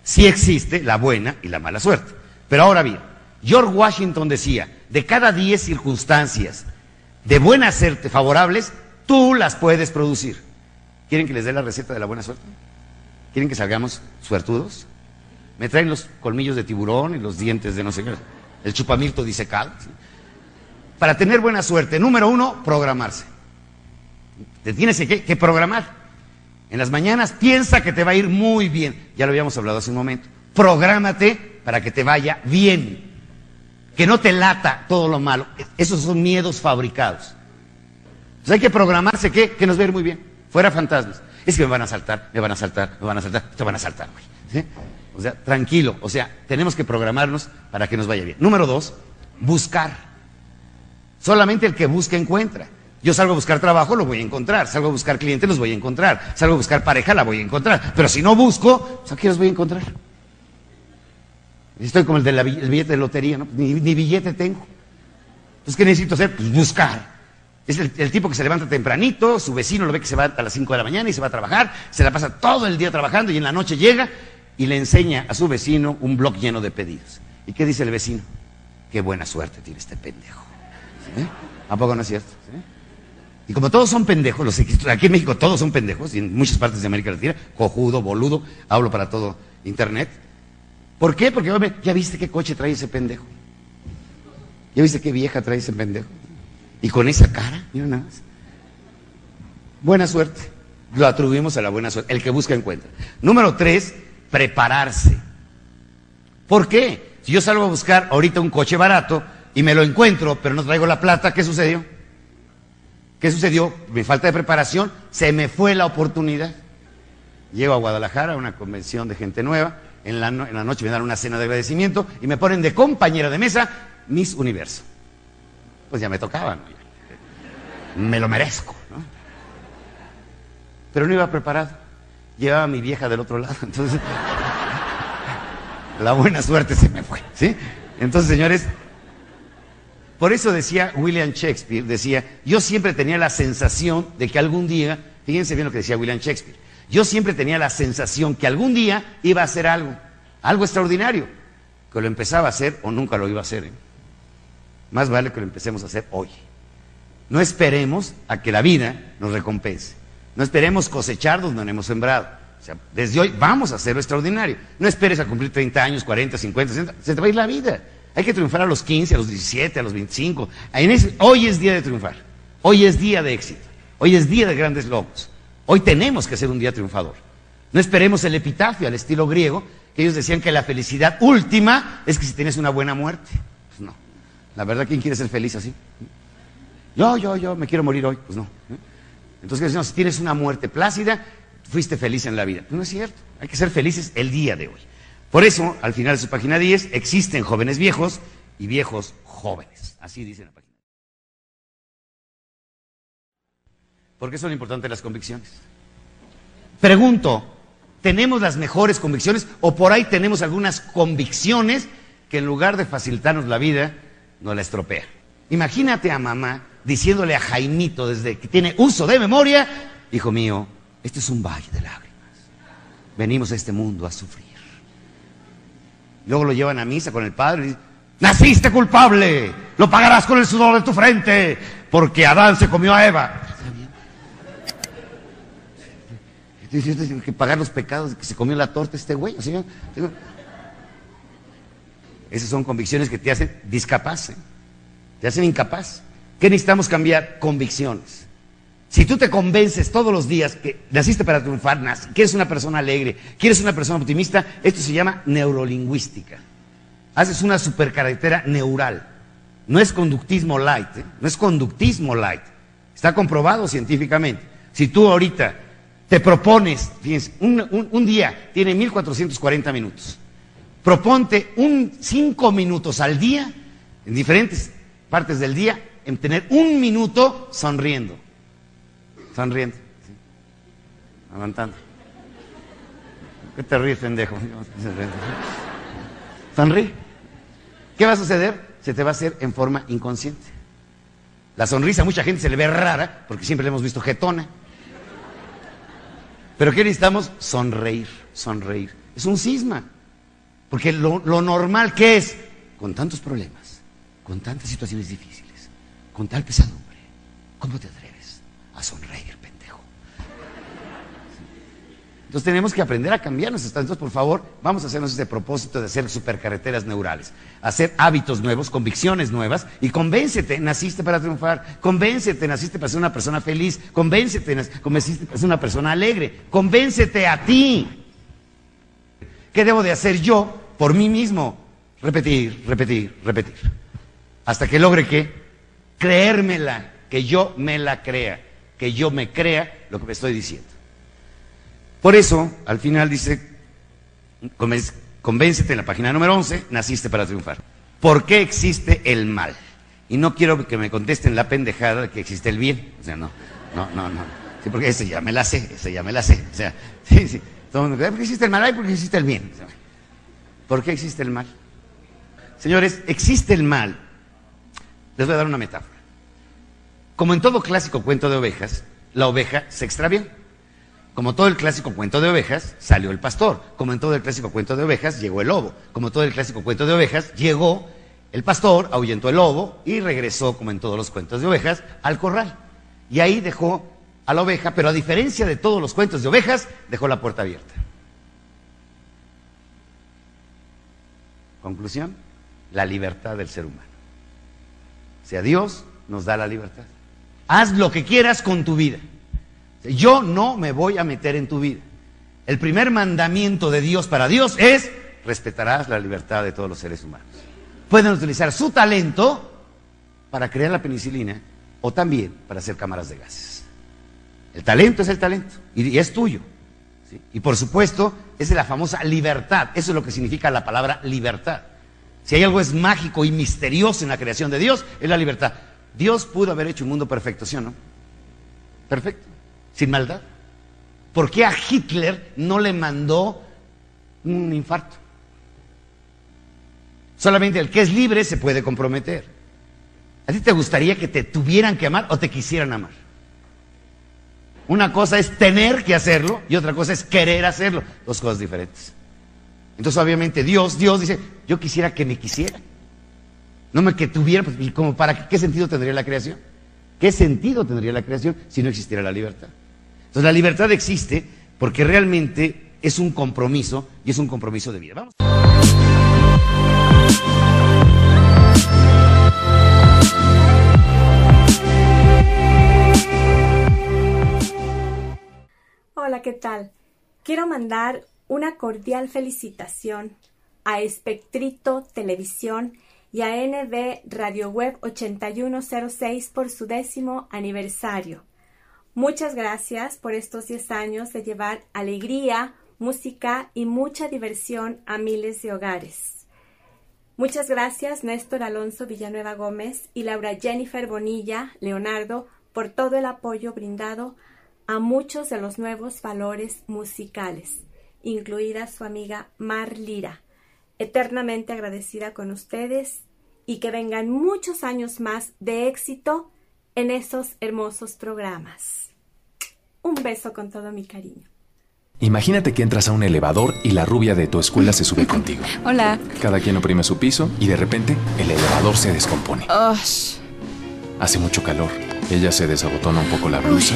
Sí existe la buena y la mala suerte. Pero ahora bien, George Washington decía, de cada 10 circunstancias de buena suerte favorables, tú las puedes producir. ¿Quieren que les dé la receta de la buena suerte? ¿Quieren que salgamos suertudos? Me traen los colmillos de tiburón y los dientes de no sé qué, el chupamirto disecado. ¿sí? Para tener buena suerte, número uno, programarse. Te tienes que, programar. En las mañanas piensa que te va a ir muy bien. Ya lo habíamos hablado hace un momento. Prográmate para que te vaya bien. Que no te lata todo lo malo. Esos son miedos fabricados. Entonces hay que programarse que, que nos va a ir muy bien. Fuera fantasmas. Es que me van a saltar, me van a saltar, me van a saltar, te van a saltar, güey. ¿Sí? O sea, tranquilo. O sea, tenemos que programarnos para que nos vaya bien. Número dos, buscar. Solamente el que busca encuentra. Yo salgo a buscar trabajo, lo voy a encontrar. Salgo a buscar clientes, los voy a encontrar. Salgo a buscar pareja, la voy a encontrar. Pero si no busco, pues, ¿a qué los voy a encontrar? Estoy como el del billete de lotería, ¿no? Ni, billete tengo. Entonces, ¿qué necesito hacer? Pues buscar. Es el, el tipo que se levanta tempranito, su vecino lo ve que se va a las 5 de la mañana y se va a trabajar, se la pasa todo el día trabajando y en la noche llega y le enseña a su vecino un blog lleno de pedidos. ¿Y qué dice el vecino? Qué buena suerte tiene este pendejo. ¿A poco no es cierto? Y como todos son pendejos, los, aquí en México todos son pendejos, y en muchas partes de América Latina, cojudo, boludo, hablo para todo Internet. ¿Por qué? Porque ya viste qué coche trae ese pendejo. Ya viste qué vieja trae ese pendejo. Y con esa cara, mira nada más. Buena suerte. Lo atribuimos a la buena suerte. El que busca encuentra. Número tres, prepararse. ¿Por qué? Si yo salgo a buscar ahorita un coche barato y me lo encuentro, pero no traigo la plata, ¿qué sucedió? ¿Qué sucedió? Mi falta de preparación, se me fue la oportunidad. Llego a Guadalajara a una convención de gente nueva en la, en la noche me dan una cena de agradecimiento y me ponen de compañera de mesa Miss Universo. Pues ya me tocaba, ¿no? me lo merezco. Pero no iba preparado. Llevaba a mi vieja del otro lado, entonces la buena suerte se me fue, ¿sí? Entonces, señores, por eso decía William Shakespeare, decía, yo siempre tenía la sensación de que algún día, fíjense bien lo que decía William Shakespeare, yo siempre tenía la sensación que algún día iba a hacer algo, algo extraordinario, que lo empezaba a hacer o nunca lo iba a hacer. ¿eh? Más vale que lo empecemos a hacer hoy. No esperemos a que la vida nos recompense. No esperemos cosechar donde no hemos sembrado. O sea, desde hoy vamos a hacer lo extraordinario. No esperes a cumplir 30 años, 40, 50, 60. Se te va a ir la vida. Hay que triunfar a los 15, a los 17, a los 25. En ese- hoy es día de triunfar. Hoy es día de éxito. Hoy es día de grandes logros. Hoy tenemos que ser un día triunfador. No esperemos el epitafio al estilo griego, que ellos decían que la felicidad última es que si tienes una buena muerte. Pues no. La verdad, ¿quién quiere ser feliz así? Yo, yo, yo, me quiero morir hoy. Pues no. Entonces, si tienes una muerte plácida, fuiste feliz en la vida. No es cierto. Hay que ser felices el día de hoy. Por eso, al final de su página 10, existen jóvenes viejos y viejos jóvenes. Así dice la página. ¿Por qué son importantes las convicciones? Pregunto, ¿tenemos las mejores convicciones o por ahí tenemos algunas convicciones que en lugar de facilitarnos la vida, nos la estropea? Imagínate a mamá diciéndole a Jaimito desde que tiene uso de memoria, hijo mío, este es un valle de lágrimas. Venimos a este mundo a sufrir. Luego lo llevan a misa con el padre y dicen, naciste culpable, lo pagarás con el sudor de tu frente, porque Adán se comió a Eva. Entonces, que pagar los pecados que se comió la torta este güey. digo, esas son convicciones que te hacen discapaz, ¿eh? te hacen incapaz. ¿Qué necesitamos cambiar? Convicciones. Si tú te convences todos los días que naciste para triunfar, que eres una persona alegre, que eres una persona optimista, esto se llama neurolingüística. Haces una supercarretera neural. No es conductismo light, ¿eh? no es conductismo light. Está comprobado científicamente. Si tú ahorita te propones, fíjense, un, día tiene 1440 minutos. Proponte un cinco minutos al día, en diferentes partes del día, en tener un minuto sonriendo. Sonriendo. ¿sí? Aguantando. ¿Qué te ríes, pendejo? Sonríe. ¿Qué va a suceder? Se te va a hacer en forma inconsciente. La sonrisa a mucha gente se le ve rara, porque siempre le hemos visto jetona. Pero ¿qué necesitamos? Sonreír, sonreír. Es un cisma. Porque lo, lo normal que es, con tantos problemas, con tantas situaciones difíciles, con tal pesadumbre, ¿cómo te atreves a sonreír, pendejo? Entonces tenemos que aprender a cambiar nuestros estados. Entonces, por favor, vamos a hacernos ese propósito de hacer supercarreteras neurales, hacer hábitos nuevos, convicciones nuevas y convéncete, naciste para triunfar, convéncete, naciste para ser una persona feliz, convéncete, nac- convenciste para ser una persona alegre, convéncete a ti. ¿Qué debo de hacer yo por mí mismo? Repetir, repetir, repetir. Hasta que logre qué? Creérmela, que yo me la crea, que yo me crea lo que me estoy diciendo. Por eso, al final dice, convéncete en la página número 11, naciste para triunfar. ¿Por qué existe el mal? Y no quiero que me contesten la pendejada de que existe el bien. O sea, no, no, no, no. Sí, porque ese ya me la sé, ese ya me la sé. O sea, sí, sí. Todo el mundo, "Ay, ¿por qué existe el mal? Ay, porque existe el bien. O ¿Por qué existe el mal? Señores, existe el mal. Les voy a dar una metáfora. Como en todo clásico cuento de ovejas, la oveja se extravió. Como todo el clásico cuento de ovejas, salió el pastor. Como en todo el clásico cuento de ovejas, llegó el lobo. Como todo el clásico cuento de ovejas, llegó el pastor, ahuyentó el lobo y regresó, como en todos los cuentos de ovejas, al corral. Y ahí dejó a la oveja, pero a diferencia de todos los cuentos de ovejas, dejó la puerta abierta. Conclusión, la libertad del ser humano. Sea, Dios nos da la libertad. Haz lo que quieras con tu vida. Yo no me voy a meter en tu vida. El primer mandamiento de Dios para Dios es respetarás la libertad de todos los seres humanos. Pueden utilizar su talento para crear la penicilina o también para hacer cámaras de gases. El talento es el talento y es tuyo. ¿sí? Y por supuesto, es la famosa libertad. Eso es lo que significa la palabra libertad. Si hay algo es mágico y misterioso en la creación de Dios, es la libertad. Dios pudo haber hecho un mundo perfecto, ¿sí o no? Perfecto, sin maldad. ¿Por qué a Hitler no le mandó un infarto? Solamente el que es libre se puede comprometer. ¿A ti te gustaría que te tuvieran que amar o te quisieran amar? Una cosa es tener que hacerlo y otra cosa es querer hacerlo. Dos cosas diferentes. Entonces, obviamente, Dios, Dios dice, yo quisiera que me quisieran. No me que tuvieran, pues, ¿y como para qué, qué sentido tendría la creación? ¿Qué sentido tendría la creación si no existiera la libertad? Entonces, la libertad existe porque realmente es un compromiso y es un compromiso de vida. Vamos. Hola, ¿qué tal? Quiero mandar una cordial felicitación a Espectrito Televisión y a NB Radio Web 8106 por su décimo aniversario. Muchas gracias por estos 10 años de llevar alegría, música y mucha diversión a miles de hogares. Muchas gracias Néstor Alonso Villanueva Gómez y Laura Jennifer Bonilla Leonardo por todo el apoyo brindado a muchos de los nuevos valores musicales, incluida su amiga Mar Lira. Eternamente agradecida con ustedes y que vengan muchos años más de éxito en esos hermosos programas. Un beso con todo mi cariño. Imagínate que entras a un elevador y la rubia de tu escuela se sube contigo. Hola. Cada quien oprime su piso y de repente el elevador se descompone. Ush. Hace mucho calor. Ella se desabotona un poco la blusa.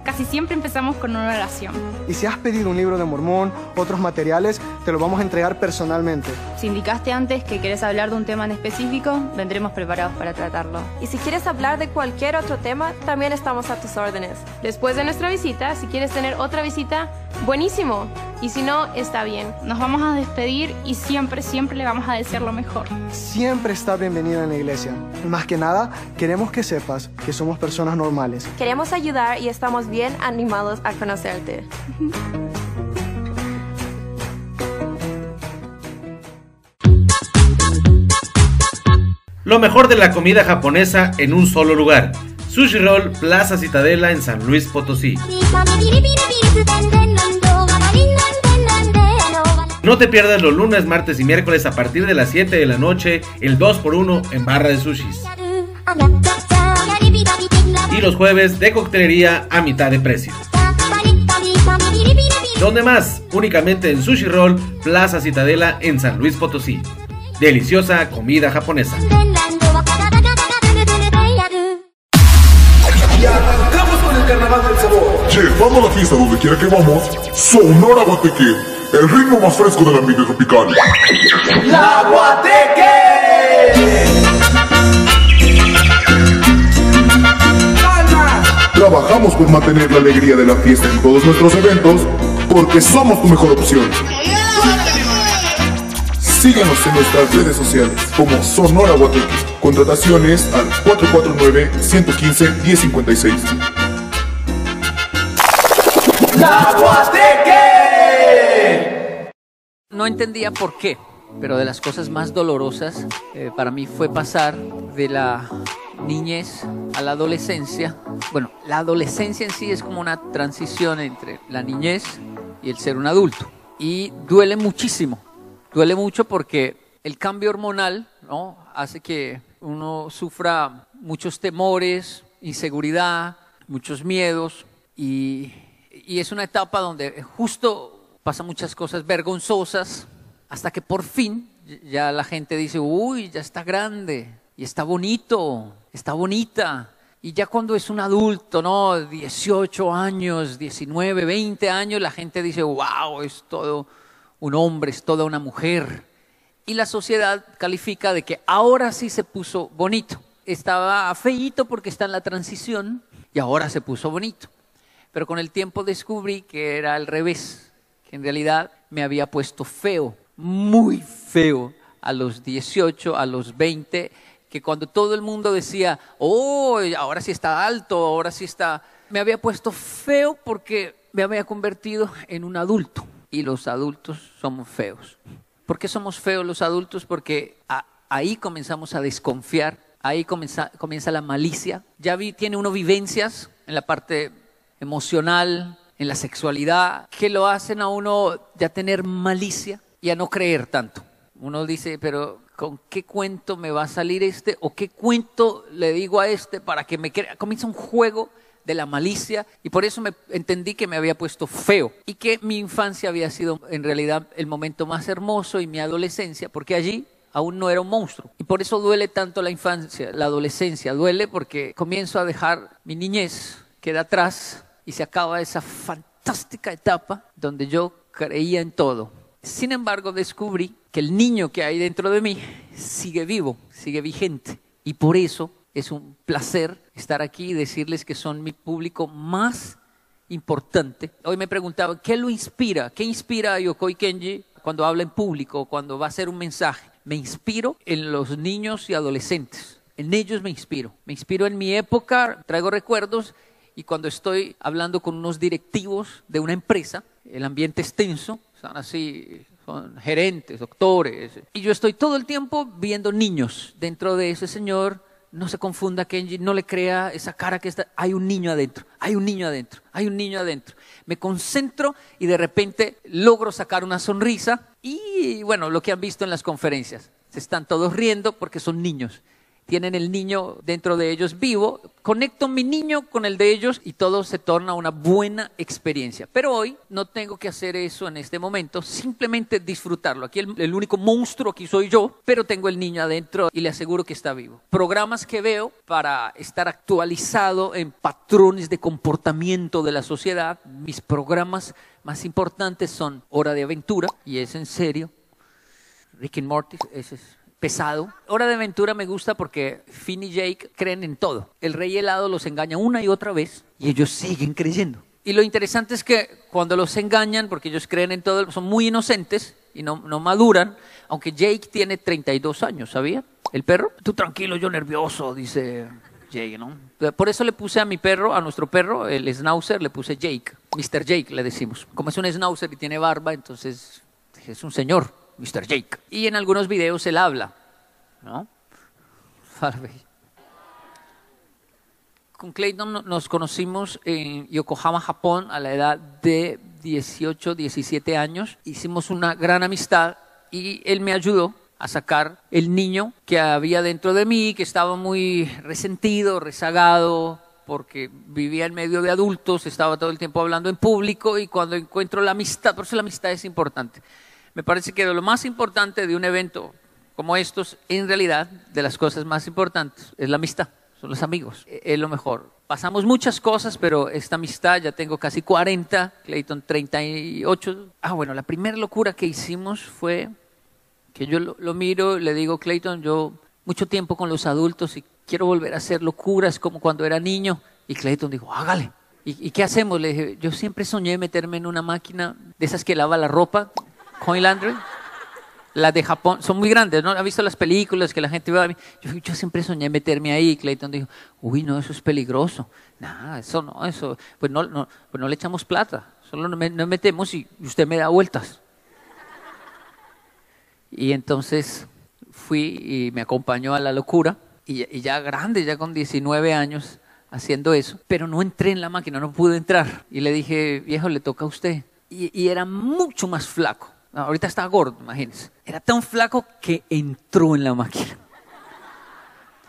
Casi siempre empezamos con una oración. Y si has pedido un libro de Mormón, otros materiales, te lo vamos a entregar personalmente. Si indicaste antes que querés hablar de un tema en específico, vendremos preparados para tratarlo. Y si quieres hablar de cualquier otro tema, también estamos a tus órdenes. Después de nuestra visita, si quieres tener otra visita, buenísimo. Y si no, está bien. Nos vamos a despedir y siempre, siempre le vamos a desear lo mejor. Siempre estás bienvenida en la iglesia. Más que nada, queremos que sepas que somos personas normales. Queremos ayudar y estamos bien animados a conocerte. Lo mejor de la comida japonesa en un solo lugar. Sushi Roll Plaza Citadela en San Luis Potosí. No te pierdas los lunes, martes y miércoles a partir de las 7 de la noche, el 2x1 en barra de sushis. Y los jueves de coctelería a mitad de precio. ¿Dónde más? Únicamente en Sushi Roll Plaza Citadela en San Luis Potosí. Deliciosa comida japonesa. Y arrancamos con el carnaval del sabor. Llevando la fiesta donde quiera que vamos, Sonora Guateque, el ritmo más fresco del ambiente tropical. ¡La Guateque! Trabajamos por mantener la alegría de la fiesta en todos nuestros eventos, porque somos tu mejor opción. Síguenos en nuestras redes sociales como Sonora Guateque. Contrataciones al 449-115-1056. ¡La Guateque! No entendía por qué, pero de las cosas más dolorosas eh, para mí fue pasar de la niñez a la adolescencia. Bueno, la adolescencia en sí es como una transición entre la niñez y el ser un adulto. Y duele muchísimo. Duele mucho porque el cambio hormonal ¿no? hace que uno sufra muchos temores, inseguridad, muchos miedos y, y es una etapa donde justo pasan muchas cosas vergonzosas hasta que por fin ya la gente dice, uy, ya está grande y está bonito, está bonita. Y ya cuando es un adulto, ¿no? 18 años, 19, 20 años, la gente dice, wow, es todo un hombre, es toda una mujer. Y la sociedad califica de que ahora sí se puso bonito. Estaba feíto porque está en la transición y ahora se puso bonito. Pero con el tiempo descubrí que era al revés, en realidad me había puesto feo, muy feo a los 18, a los 20, que cuando todo el mundo decía, oh, ahora sí está alto, ahora sí está, me había puesto feo porque me había convertido en un adulto y los adultos somos feos. ¿Por qué somos feos los adultos? Porque ahí comenzamos a desconfiar, ahí comienza, comienza la malicia. Ya vi, tiene uno vivencias en la parte emocional, en la sexualidad, que lo hacen a uno ya tener malicia y a no creer tanto. Uno dice, pero ¿con qué cuento me va a salir este? ¿O qué cuento le digo a este para que me crea? Comienza un juego de la malicia y por eso me entendí que me había puesto feo y que mi infancia había sido en realidad el momento más hermoso y mi adolescencia, porque allí aún no era un monstruo. Y por eso duele tanto la infancia, la adolescencia, duele porque comienzo a dejar mi niñez, queda atrás y se acaba esa fantástica etapa donde yo creía en todo. Sin embargo, descubrí que el niño que hay dentro de mí sigue vivo, sigue vigente. Y por eso es un placer estar aquí y decirles que son mi público más importante. Hoy me preguntaba, ¿qué lo inspira? ¿Qué inspira a Yokoi Kenji cuando habla en público, cuando va a hacer un mensaje? Me inspiro en los niños y adolescentes. En ellos me inspiro. Me inspiro en mi época, traigo recuerdos y cuando estoy hablando con unos directivos de una empresa, el ambiente es tenso, están así, son gerentes, doctores, y yo estoy todo el tiempo viendo niños. Dentro de ese señor no se confunda Kenji, no le crea esa cara que está, hay un niño adentro, hay un niño adentro, hay un niño adentro. Me concentro y de repente logro sacar una sonrisa y bueno, lo que han visto en las conferencias, se están todos riendo porque son niños tienen el niño dentro de ellos vivo, conecto mi niño con el de ellos y todo se torna una buena experiencia. Pero hoy no tengo que hacer eso en este momento, simplemente disfrutarlo. Aquí el, único monstruo aquí soy yo, pero tengo el niño adentro y le aseguro que está vivo. Programas que veo para estar actualizado en patrones de comportamiento de la sociedad, mis programas más importantes son Hora de Aventura, y es en serio. Rick and Morty, ese es pesado. Hora de Aventura me gusta porque Finn y Jake creen en todo. El rey helado los engaña una y otra vez y ellos siguen creyendo. Y lo interesante es que cuando los engañan, porque ellos creen en todo, son muy inocentes y no, no maduran, aunque Jake tiene 32 años, ¿sabía? El perro, tú tranquilo, yo nervioso, dice Jake, ¿no? Por eso le puse a mi perro, a nuestro perro, el schnauzer, le puse Jake, Mr. Jake le decimos. Como es un schnauzer y tiene barba, entonces es un señor. Mr. Jake. Y en algunos videos él habla, ¿no? Con Clayton nos conocimos en Yokohama, Japón, a la edad de 18, 17 años. Hicimos una gran amistad y él me ayudó a sacar el niño que había dentro de mí, que estaba muy resentido, rezagado, porque vivía en medio de adultos, estaba todo el tiempo hablando en público y cuando encuentro la amistad, por eso la amistad es importante me parece que lo más importante de un evento como estos, en realidad, de las cosas más importantes, es la amistad, son los amigos, e, es lo mejor. Pasamos muchas cosas, pero esta amistad, ya tengo casi 40, Clayton 38. Ah, bueno, la primera locura que hicimos fue que yo lo, lo miro, le digo, Clayton, yo mucho tiempo con los adultos y quiero volver a hacer locuras como cuando era niño. Y Clayton dijo, hágale. ¿Y, ¿Y, qué hacemos? Le dije, yo siempre soñé meterme en una máquina de esas que lava la ropa, Coin Landry. Las de Japón son muy grandes, ¿no? ¿Ha visto las películas que la gente ve? Yo, yo siempre soñé meterme ahí. Clayton dijo, uy, no, eso es peligroso. Nada, eso no, eso. Pues no, no, pues no le echamos plata. Solo nos metemos y usted me da vueltas. Y entonces fui y me acompañó a la locura. y, ya grande, ya con 19 años haciendo eso, pero no entré en la máquina, no pude entrar. Y le dije, viejo, le toca a usted. Y era mucho más flaco. Ahorita está gordo, imagínense. Era tan flaco que entró en la máquina.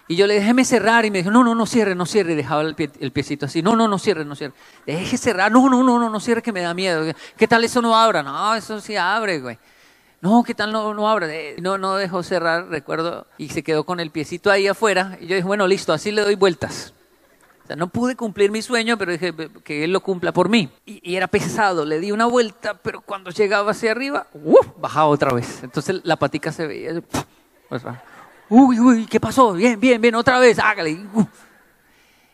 Y yo le dejé me cerrar y me dijo, no, no, no cierre, no cierre. Y dejaba el, pie- el piecito así, no, no, no cierre, no cierre. Deje cerrar, no, no, no, no, no cierre que me da miedo. ¿Qué tal eso no abra? No, eso sí abre, güey. No, ¿qué tal no, no abre? No, no dejó cerrar, recuerdo, y se quedó con el piecito ahí afuera. Y yo dije, bueno, listo, así le doy vueltas. No pude cumplir mi sueño, pero dije que él lo cumpla por mí. Y, era pesado, le di una vuelta, pero cuando llegaba hacia arriba, ¡uf! bajaba otra vez. Entonces la patica se veía. Uy, uy, ¿qué pasó? Bien, bien, bien, otra vez, hágale.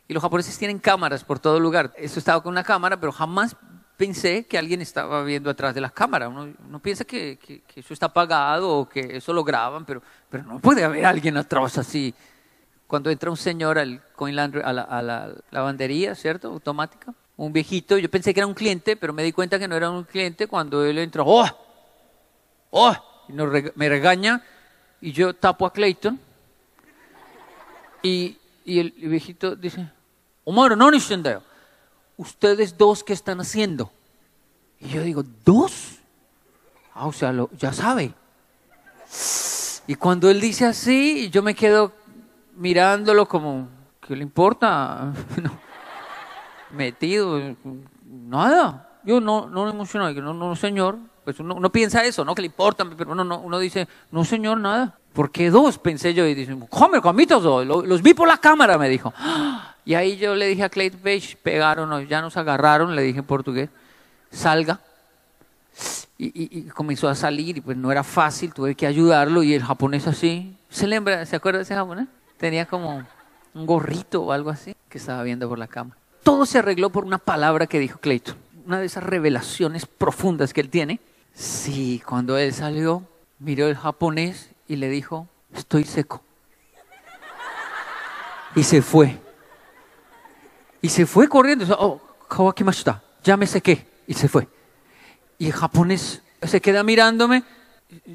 Y los japoneses tienen cámaras por todo lugar. Eso estaba con una cámara, pero jamás pensé que alguien estaba viendo atrás de las cámaras. Uno, uno piensa que, que- que eso está apagado o que eso lo graban, pero, pero no puede haber alguien atrás así. Cuando entra un señor al coin laundry- a la, a la lavandería, ¿cierto? Automática. Un viejito, yo pensé que era un cliente, pero me di cuenta que no era un cliente cuando él entró. ¡Oh! ¡Oh! Y nos me regaña y yo tapo a Clayton. Y, y el viejito dice, Omar, no Nishindayo. Ustedes dos, ¿qué están haciendo? Y yo digo, ¿dos? Ah, o sea, lo- ya sabe. Y cuando él dice así, yo me quedo mirándolo como, ¿qué le importa? Metido, nada. Yo no, no me emociono, que no, no, señor. Pues uno, uno piensa eso, ¿no? Que le importa, pero uno, no, uno dice, no, señor, nada. ¿Por qué dos? Pensé yo y dice, come, comitos, dos. Lo- los vi por la cámara, me dijo. Y ahí yo le dije a Clayton Page, pegaron, ya nos agarraron, le dije en portugués, salga. Y, y- y comenzó a salir y pues no era fácil, tuve que ayudarlo y el japonés así, ¿se lembra, se acuerda de ese japonés? Tenía como un gorrito o algo así que estaba viendo por la cama. Todo se arregló por una palabra que dijo Clayton, una de esas revelaciones profundas que él tiene. Sí, cuando él salió, miró el japonés y le dijo, estoy seco. Y se fue. Y se fue corriendo. Oh, kawakimashita. Ya me sequé. Y se fue. Y el japonés se queda mirándome.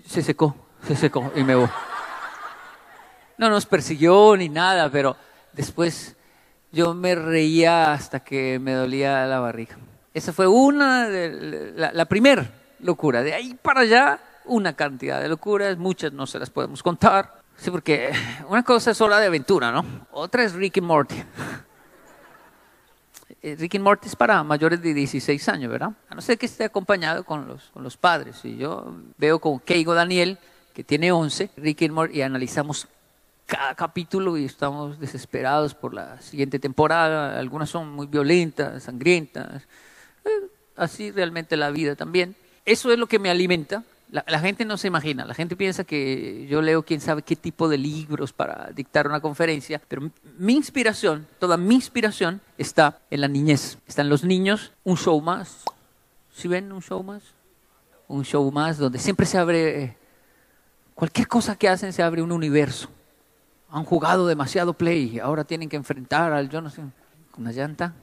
Se secó, se secó y me voy. No nos persiguió ni nada, pero después yo me reía hasta que me dolía la barriga. Esa fue una de la, la primera locura. De ahí para allá, una cantidad de locuras, muchas no se las podemos contar. Sí, porque una cosa es hora de aventura, ¿no? Otra es Rick y Morty. Eh, Rick y Morty es para mayores de 16 años, ¿verdad? A no ser que esté acompañado con los, con los padres. Y yo veo con Keigo Daniel, que tiene 11, Rick y Morty, y analizamos cada capítulo y estamos desesperados por la siguiente temporada. Algunas son muy violentas, sangrientas. Eh, así realmente la vida también. Eso es lo que me alimenta. La, gente no se imagina, la gente piensa que yo leo quién sabe qué tipo de libros para dictar una conferencia, pero mi inspiración, toda mi inspiración está en la niñez, está en los niños, un show más. ¿Sí ven un show más? Un show más donde siempre se abre, eh, cualquier cosa que hacen se abre un universo. Han jugado demasiado play, ahora tienen que enfrentar al, yo no sé, una llanta.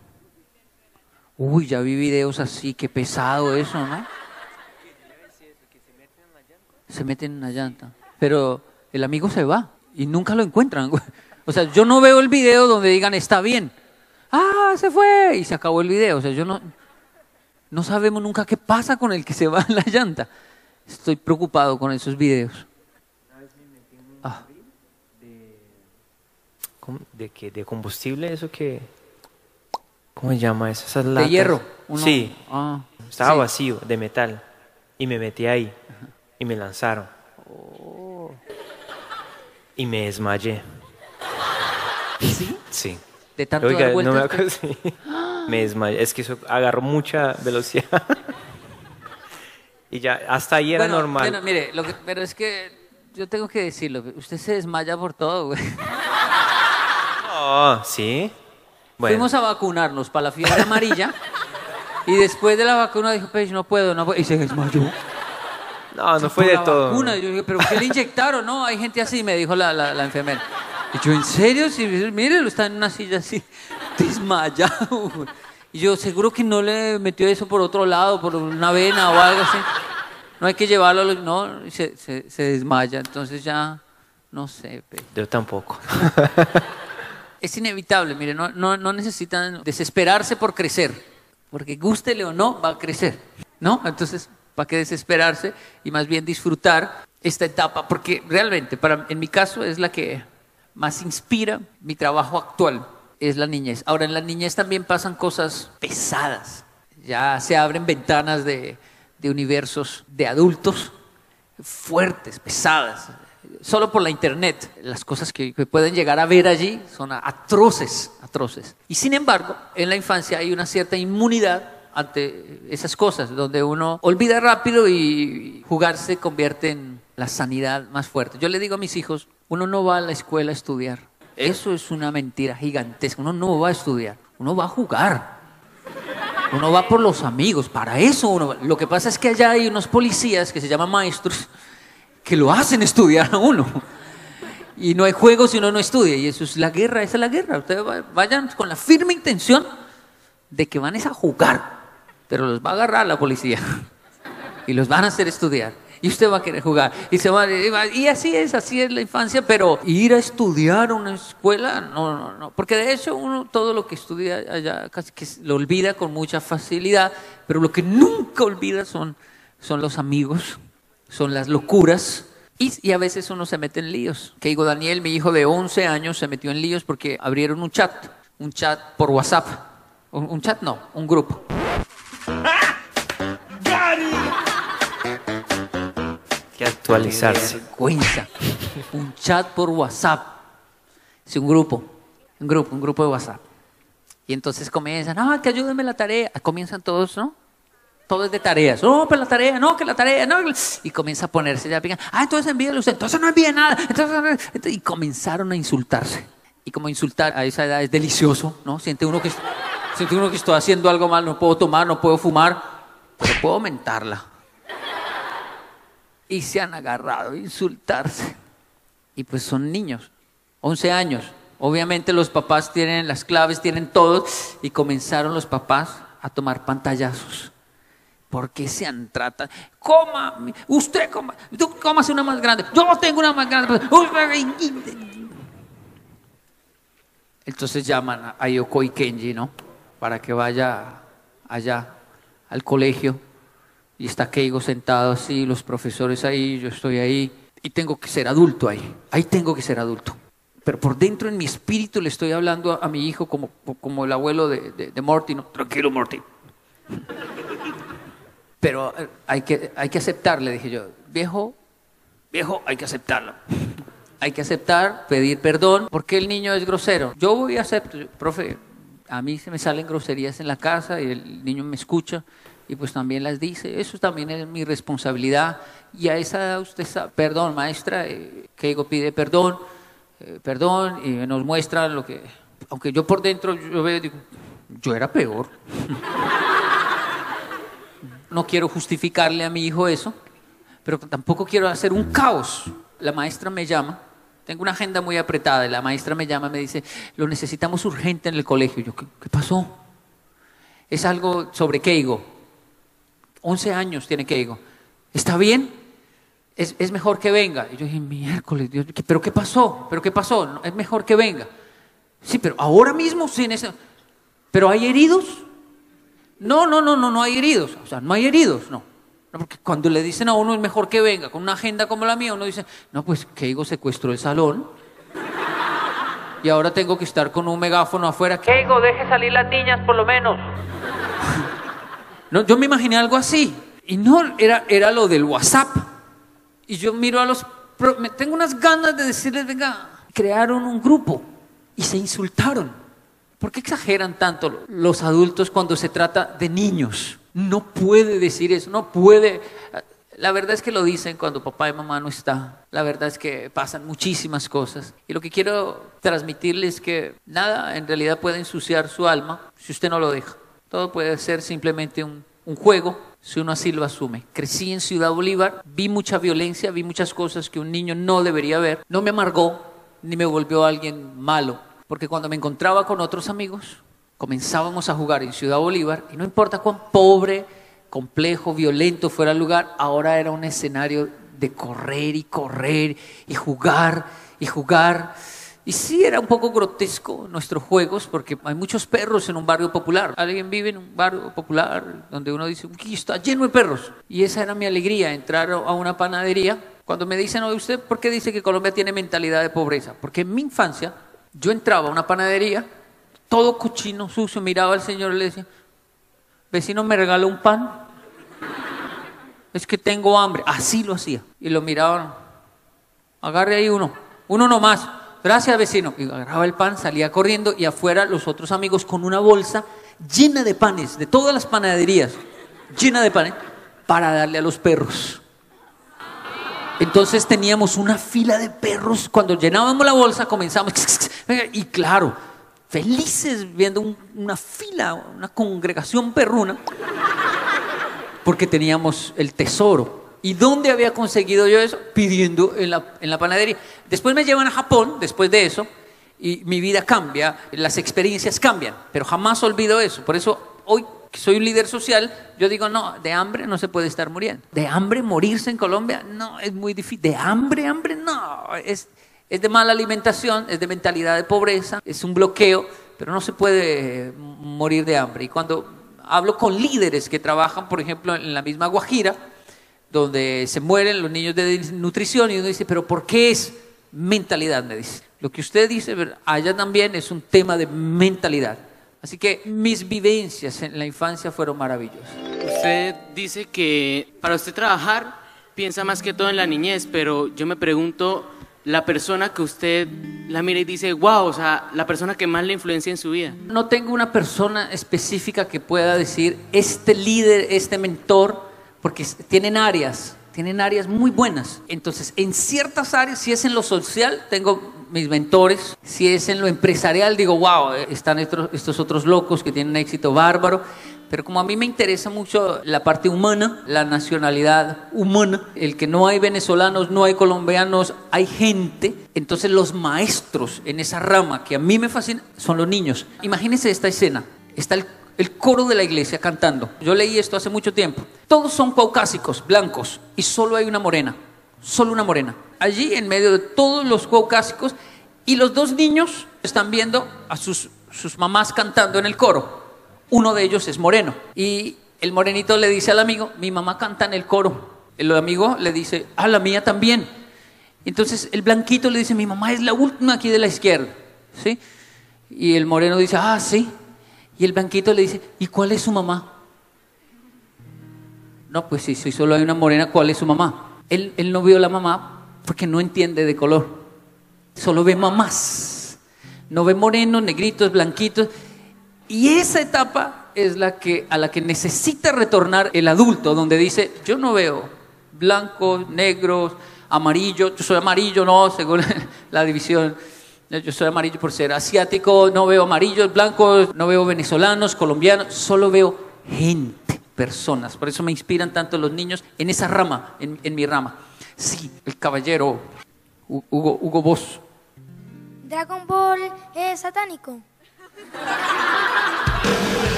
Uy, ya vi videos así, qué pesado eso, ¿no? Se meten en una llanta. Pero el amigo se va y nunca lo encuentran. O sea, yo no veo el video donde digan está bien. Ah, se fue y se acabó el video. O sea, yo no, no sabemos nunca qué pasa con el que se va en la llanta. Estoy preocupado con esos videos. Ah. ¿Cómo? ¿De qué? ¿De combustible? ¿Eso que ¿Cómo se llama eso? Esas De latas. hierro, uno- Sí. ah, Estaba sí. vacío, de metal. Y me metí ahí. Y me lanzaron. Oh. Y me desmayé. ¿Sí? Sí. De tanto Oiga, dar no me acuerdo. sí. Me desmayé. Es que eso agarró mucha velocidad. y ya, hasta ahí era Bueno, normal. bueno, mire, lo que- pero es que yo tengo que decirlo. Usted se desmaya por todo, güey. No, sí. Bueno. Fuimos a vacunarnos para la fiebre amarilla y después de la vacuna dijo, Page, no puedo, no puedo. Y se desmayó. No, no fue de la todo. vacuna. Y yo dije, ¿pero qué le inyectaron? No, hay gente así, me dijo la, la, la enfermera. Y yo, ¿en serio? Sí, mire, lo está en una silla así, desmayado. Y yo, seguro que no le metió eso por otro lado, por una vena o algo así. No hay que llevarlo, no, y se, se, se desmaya. Entonces ya No sé. pe- Yo tampoco. Es inevitable, mire, no, no, no necesitan desesperarse por crecer, porque gústele o no, va a crecer, ¿no? Entonces, ¿para qué desesperarse? Y más bien disfrutar esta etapa, porque realmente, para, en mi caso, es la que más inspira mi trabajo actual, es la niñez. Ahora, en la niñez también pasan cosas pesadas, ya se abren ventanas de, de universos de adultos fuertes, pesadas. Solo por la internet, las cosas que, pueden llegar a ver allí son atroces, atroces. Y sin embargo, en la infancia hay una cierta inmunidad ante esas cosas, donde uno olvida rápido y jugar se convierte en la sanidad más fuerte. Yo le digo a mis hijos, uno no va a la escuela a estudiar. Eso es una mentira gigantesca. Uno no va a estudiar, uno va a jugar. Uno va por los amigos, para eso uno va. Lo que pasa es que allá hay unos policías que se llaman maestros que lo hacen estudiar a uno. Y no hay juegos si uno no estudia. Y eso es la guerra, esa es la guerra. Ustedes va- vayan con la firme intención de que van es a jugar, pero los va a agarrar la policía y los van a hacer estudiar. Y usted va a querer jugar. Y, se va- y así es, así es la infancia, pero ir a estudiar a una escuela, no, no, no. Porque de hecho uno todo lo que estudia allá casi que lo olvida con mucha facilidad, pero lo que nunca olvida son, son los amigos, son las locuras. Y, y a veces uno se mete en líos. Que digo, Daniel, mi hijo de 11 años, se metió en líos porque abrieron un chat, un chat por WhatsApp. Un, un chat no, un grupo. que actualizarse. vergüenza. Un chat por WhatsApp. Sí, un grupo. Un grupo, un grupo de WhatsApp. Y entonces comienzan, ah, que ayúdenme la tarea. Comienzan todos, ¿no? Todo es de tareas. No, pero la tarea, no, que la tarea, no. Y comienza a ponerse ya pican. Ah, entonces envíale usted. Entonces no envíe nada. Entonces, y comenzaron a insultarse. Y como insultar a esa edad es delicioso, ¿no? Siente uno que, siente uno que estoy haciendo algo mal, no puedo tomar, no puedo fumar, pero puedo mentarla y se han agarrado a insultarse. Y pues son niños, 11 años. Obviamente los papás tienen las claves, tienen todo, y comenzaron los papás a tomar pantallazos. ¿Por qué se han tratado? Coma, usted coma, tú cómase una más grande, yo tengo una más grande. Entonces llaman a Yoko y Kenji, ¿no? Para que vaya allá al colegio y está Keigo sentado así, los profesores ahí, yo estoy ahí, y tengo que ser adulto ahí, ahí tengo que ser adulto. Pero por dentro en mi espíritu le estoy hablando a, a mi hijo como, como el abuelo de, de, de Morty, ¿no? Tranquilo, Morty. Pero eh, hay que, hay que aceptar, le dije yo, viejo, viejo, hay que aceptarlo. Hay que aceptar, pedir perdón, porque el niño es grosero. Yo voy a aceptar, profe, a mí se me salen groserías en la casa y el niño me escucha y pues también las dice. Eso también es mi responsabilidad. Y a esa edad usted sabe, perdón, maestra, eh, Keigo pide perdón, eh, perdón, y nos muestra lo que, aunque yo por dentro yo veo, digo, yo era peor. no quiero justificarle a mi hijo eso, pero tampoco quiero hacer un caos. La maestra me llama, tengo una agenda muy apretada, y la maestra me llama y me dice, lo necesitamos urgente en el colegio. Yo, ¿qué, pasó? Es algo sobre Keigo. 11 años tiene Keigo. ¿Está bien? Es, mejor que venga. Y yo dije, miércoles, Dios, ¿qué- ¿pero qué pasó? ¿Pero qué pasó? No, es mejor que venga. Sí, pero ahora mismo sí en ese... ¿Pero hay heridos? No, no, no, no, no hay heridos. O sea, no hay heridos, no. No, porque cuando le dicen a uno es mejor que venga con una agenda como la mía, uno dice, no, pues Keigo secuestró el salón. Y ahora tengo que estar con un megáfono afuera. Keigo, deje salir las niñas por lo menos. No, yo me imaginé algo así. Y no, era, era lo del WhatsApp. Y yo miro a los... tengo unas ganas de decirles, venga, crearon un grupo y se insultaron. ¿Por qué exageran tanto los adultos cuando se trata de niños? No puede decir eso, no puede. La verdad es que lo dicen cuando papá y mamá no están. La verdad es que pasan muchísimas cosas. Y lo que quiero transmitirles es que nada en realidad puede ensuciar su alma si usted no lo deja. Todo puede ser simplemente un, un juego si uno así lo asume. Crecí en Ciudad Bolívar, vi mucha violencia, vi muchas cosas que un niño no debería ver. No me amargó ni me volvió alguien malo, porque cuando me encontraba con otros amigos, comenzábamos a jugar en Ciudad Bolívar y no importa cuán pobre, complejo, violento fuera el lugar, ahora era un escenario de correr y correr y jugar y jugar. Y sí, era un poco grotesco nuestros juegos porque hay muchos perros en un barrio popular. Alguien vive en un barrio popular donde uno dice, está lleno de perros. Y esa era mi alegría, entrar a una panadería. Cuando me dicen, oye, ¿usted por qué dice que Colombia tiene mentalidad de pobreza? Porque en mi infancia yo entraba a una panadería, todo cochino, sucio, miraba al señor y le decía, vecino, ¿me regaló un pan? Es que tengo hambre. Así lo hacía. Y lo miraban, agarre ahí uno, uno nomás. Gracias, vecino. Y agarraba el pan, salía corriendo y afuera los otros amigos con una bolsa llena de panes, de todas las panaderías, llena de panes, para darle a los perros. Entonces teníamos una fila de perros. Cuando llenábamos la bolsa, comenzamos. Y claro, felices viendo una fila, una congregación perruna, porque teníamos el tesoro. ¿Y dónde había conseguido yo eso? Pidiendo en la, en la panadería. Después me llevan a Japón, después de eso, y mi vida cambia, las experiencias cambian, pero jamás olvido eso. Por eso hoy que soy un líder social, yo digo, no, de hambre no se puede estar muriendo. De hambre morirse en Colombia, no, es muy difícil. De hambre, hambre, no, es, es de mala alimentación, es de mentalidad de pobreza, es un bloqueo, pero no se puede morir de hambre. Y cuando hablo con líderes que trabajan, por ejemplo, en la misma Guajira, donde se mueren los niños de nutrición, y uno dice, pero ¿por qué es mentalidad? Me dice. Lo que usted dice allá también es un tema de mentalidad. Así que mis vivencias en la infancia fueron maravillosas. Usted dice que para usted trabajar piensa más que todo en la niñez, pero yo me pregunto, la persona que usted la mira y dice, wow, o sea, la persona que más le influencia en su vida. No tengo una persona específica que pueda decir, este líder, este mentor, porque tienen áreas, tienen áreas muy buenas. Entonces, en ciertas áreas, si es en lo social, tengo mis mentores. Si es en lo empresarial, digo, wow, están estos, estos otros locos que tienen éxito bárbaro. Pero como a mí me interesa mucho la parte humana, la nacionalidad humana, el que no hay venezolanos, no hay colombianos, hay gente, entonces los maestros en esa rama que a mí me fascina son los niños. Imagínense esta escena. Está el el coro de la iglesia cantando. Yo leí esto hace mucho tiempo. Todos son caucásicos, blancos, y solo hay una morena, solo una morena. Allí en medio de todos los caucásicos, y los dos niños están viendo a sus, sus mamás cantando en el coro. Uno de ellos es moreno, y el morenito le dice al amigo, mi mamá canta en el coro. El amigo le dice, ah, la mía también. Entonces el blanquito le dice, mi mamá es la última aquí de la izquierda. ¿Sí? Y el moreno dice, ah, sí. Y el banquito le dice, ¿y cuál es su mamá? No, pues si soy solo hay una morena, ¿cuál es su mamá? Él, él no vio la mamá porque no entiende de color. Solo ve mamás. No ve morenos, negritos, blanquitos. Y esa etapa es la que, a la que necesita retornar el adulto, donde dice, yo no veo blancos, negros, amarillos, yo soy amarillo, no, según la división yo soy amarillo por ser asiático, no veo amarillos, blancos, no veo venezolanos, colombianos, solo veo gente, personas. Por eso me inspiran tanto los niños en esa rama, en, mi rama. Sí, el caballero Hugo, Hugo Boss. ¿Dragon Ball es satánico?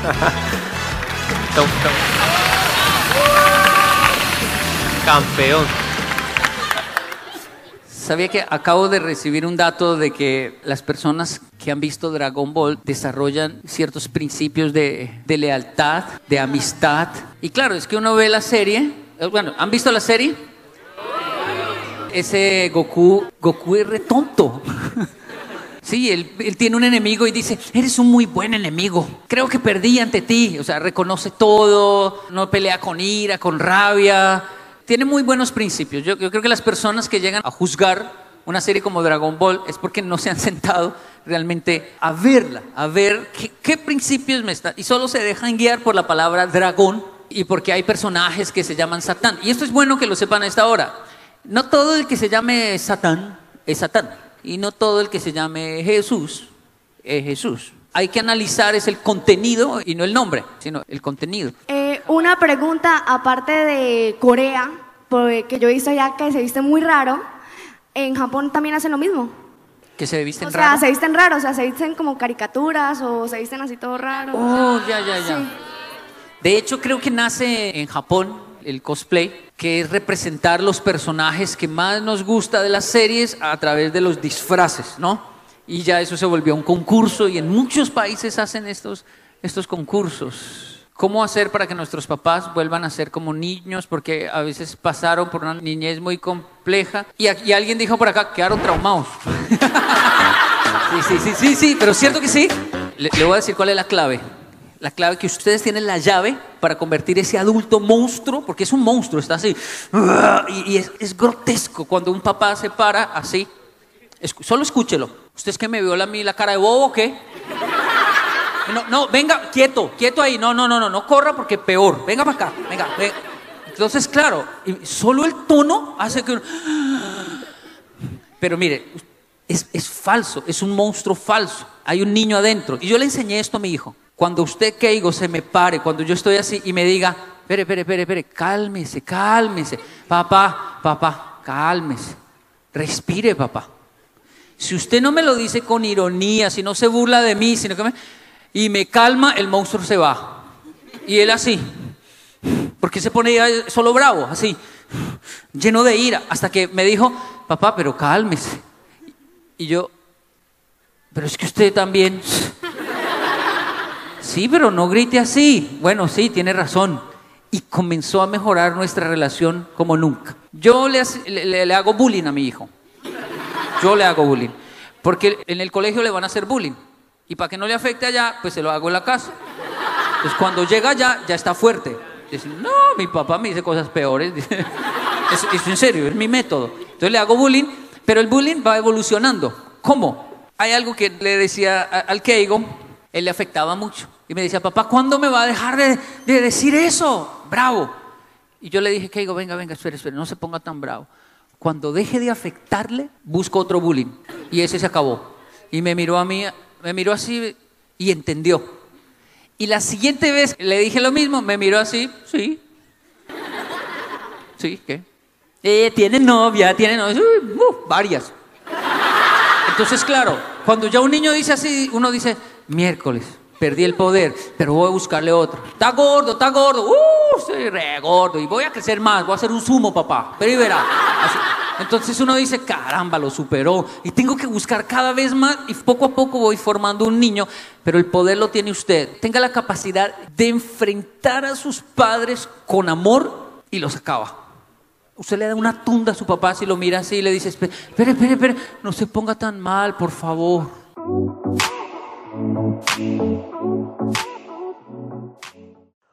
Campeón. Sabía que acabo de recibir un dato de que las personas que han visto Dragon Ball desarrollan ciertos principios de, lealtad, de amistad. Y claro, es que uno ve la serie. Eh, bueno, ¿han visto la serie? Ese Goku, Goku es retonto. Sí, él, tiene un enemigo y dice, eres un muy buen enemigo. Creo que perdí ante ti. O sea, reconoce todo, no pelea con ira, con rabia tiene muy buenos principios. Yo, creo que las personas que llegan a juzgar una serie como Dragon Ball es porque no se han sentado realmente a verla, a ver qué, principios me están... Y solo se dejan guiar por la palabra dragón y porque hay personajes que se llaman Satán. Y esto es bueno que lo sepan a esta hora. No todo el que se llame Satán es Satán. Y no todo el que se llame Jesús es Jesús. Hay que analizar es el contenido y no el nombre, sino el contenido. Eh, una pregunta aparte de Corea, porque yo he visto ya que se viste muy raro. En Japón también hacen lo mismo. Que se visten o sea, se visten raros, o sea, se visten como caricaturas o se visten así todo raro. Oh, ya, ya, ya. De hecho, creo que nace en Japón el cosplay, que es representar los personajes que más nos gusta de las series a través de los disfraces, ¿no? Y ya eso se volvió un concurso y en muchos países hacen estos, estos concursos. ¿Cómo hacer para que nuestros papás vuelvan a ser como niños? Porque a veces pasaron por una niñez muy compleja. Y, alguien dijo por acá, quedaron traumados. sí, sí, sí, sí, sí, pero cierto que sí. Le voy a decir cuál es la clave. La clave que ustedes tienen la llave para convertir ese adulto monstruo, porque es un monstruo, está así. Y, es, es grotesco cuando un papá se para así. Solo escúchelo. ¿Usted es que me vio la, la cara de bobo o qué? No, no, venga, quieto, quieto ahí. No, no, no, no, no corra porque peor. Venga para acá, venga, venga. Entonces, claro, solo el tono hace que... uno- Pero mire, es falso, es un monstruo falso. Hay un niño adentro. Y yo le enseñé esto a mi hijo. Cuando usted, Keigo, se me pare, cuando yo estoy así y me diga, espere, espere, espere, espere, cálmese, cálmese. Papá, papá, cálmese. Respire, papá. Si usted no me lo dice con ironía, si no se burla de mí, sino que me, y me calma, el monstruo se va. Y él así. Porque se pone solo bravo, así, lleno de ira, hasta que me dijo, papá, pero cálmese. Y yo, pero es que usted también. Sí, pero no grite así. Bueno, sí, tiene razón. Y comenzó a mejorar nuestra relación como nunca. Yo le, hago bullying a mi hijo. Yo le hago bullying. Porque en el colegio le van a hacer bullying. Y para que no le afecte allá, pues se lo hago en la casa. Entonces cuando llega allá, ya está fuerte. Dice, no, mi papá me dice cosas peores. Es, es en serio, es mi método. Entonces le hago bullying, pero el bullying va evolucionando. ¿Cómo? Hay algo que le decía al Keigo, él le afectaba mucho. Y me decía, papá, ¿cuándo me va a dejar de, de decir eso? Bravo. Y yo le dije, Keigo, venga, venga, espere, espere, no se ponga tan bravo. Cuando deje de afectarle, busco otro bullying. Y ese se acabó. Y me miró a mí, me miró así y entendió. Y la siguiente vez le dije lo mismo, me miró así, sí. Sí, ¿qué? Eh, tiene novia, tiene novia, uh, varias. Entonces, claro, cuando ya un niño dice así, uno dice, miércoles, perdí el poder, pero voy a buscarle otro. Está gordo, está gordo, uh, estoy re gordo y voy a crecer más, voy a hacer un sumo, papá, pero y verá. Entonces uno dice, caramba, lo superó y tengo que buscar cada vez más y poco a poco voy formando un niño, pero el poder lo tiene usted. Tenga la capacidad de enfrentar a sus padres con amor y los acaba. Usted le da una tunda a su papá si lo mira así y le dice, espere, espere, espere, no se ponga tan mal, por favor.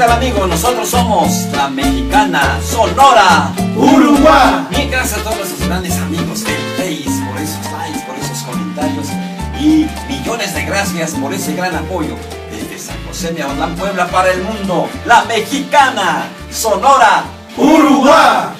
¿Qué tal amigos? Nosotros somos la mexicana Sonora Uruguay. Bien, gracias a todos nuestros grandes amigos del Face por esos likes, por esos comentarios y millones de gracias por ese gran apoyo desde San José de Aguadán, Puebla para el mundo. La mexicana Sonora Uruguay.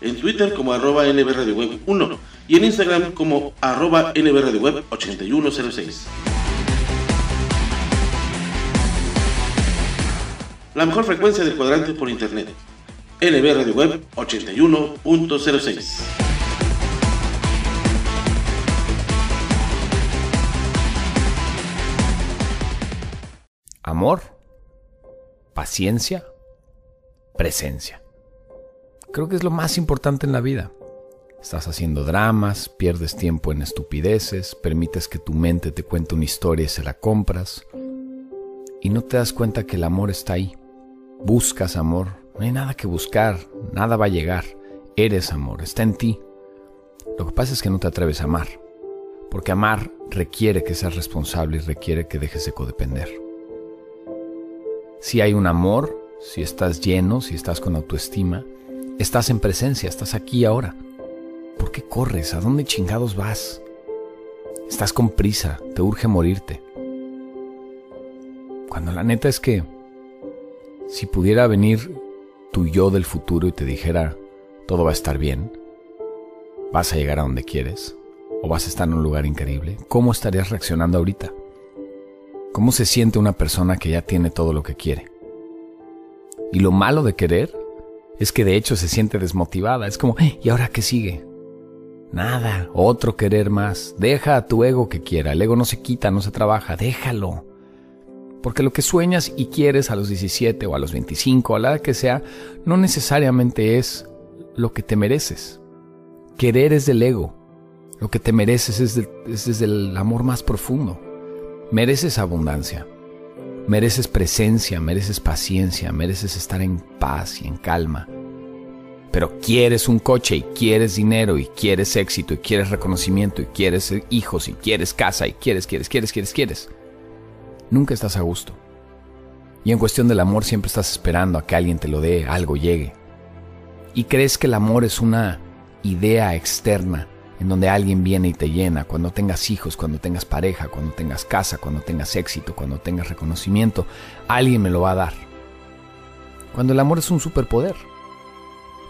en Twitter como arroba NB Radio Web 1 y en Instagram como arroba NB Radio Web 8106. La mejor frecuencia del cuadrante por internet. NB Radio Web 81.06. Amor, paciencia, presencia. Creo que es lo más importante en la vida. Estás haciendo dramas, pierdes tiempo en estupideces, permites que tu mente te cuente una historia y se la compras. Y no te das cuenta que el amor está ahí. Buscas amor, no hay nada que buscar, nada va a llegar. Eres amor, está en ti. Lo que pasa es que no te atreves a amar, porque amar requiere que seas responsable y requiere que dejes de codepender. Si hay un amor, si estás lleno, si estás con autoestima, estás en presencia, estás aquí ahora. ¿Por qué corres? ¿A dónde chingados vas? Estás con prisa, te urge morirte. Cuando la neta es que si pudiera venir tu yo del futuro y te dijera, todo va a estar bien, vas a llegar a donde quieres, o vas a estar en un lugar increíble, ¿cómo estarías reaccionando ahorita? ¿Cómo se siente una persona que ya tiene todo lo que quiere? Y lo malo de querer es que de hecho se siente desmotivada. Es como, ¿y ahora qué sigue? Nada, otro querer más. Deja a tu ego que quiera. El ego no se quita, no se trabaja. Déjalo. Porque lo que sueñas y quieres a los 17 o a los 25 o a la edad que sea, no necesariamente es lo que te mereces. Querer es del ego. Lo que te mereces es, es desde el amor más profundo. Mereces abundancia. Mereces presencia, mereces paciencia, mereces estar en paz y en calma. Pero quieres un coche y quieres dinero y quieres éxito y quieres reconocimiento y quieres hijos y quieres casa y quieres, quieres, quieres, quieres, quieres. Nunca estás a gusto. Y en cuestión del amor siempre estás esperando a que alguien te lo dé, algo llegue. Y crees que el amor es una idea externa en donde alguien viene y te llena, cuando tengas hijos, cuando tengas pareja, cuando tengas casa, cuando tengas éxito, cuando tengas reconocimiento, alguien me lo va a dar. Cuando el amor es un superpoder.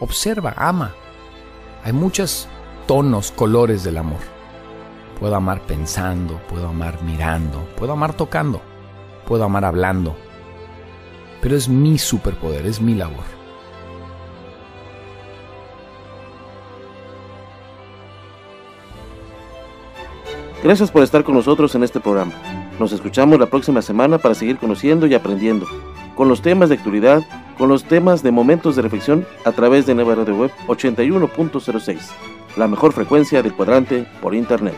Observa, ama. Hay muchos tonos, colores del amor. Puedo amar pensando, puedo amar mirando, puedo amar tocando, puedo amar hablando. Pero es mi superpoder, es mi labor. Gracias por estar con nosotros en este programa. Nos escuchamos la próxima semana para seguir conociendo y aprendiendo con los temas de actualidad, con los temas de momentos de reflexión a través de Nueva Radio Web 81.06, la mejor frecuencia del cuadrante por Internet.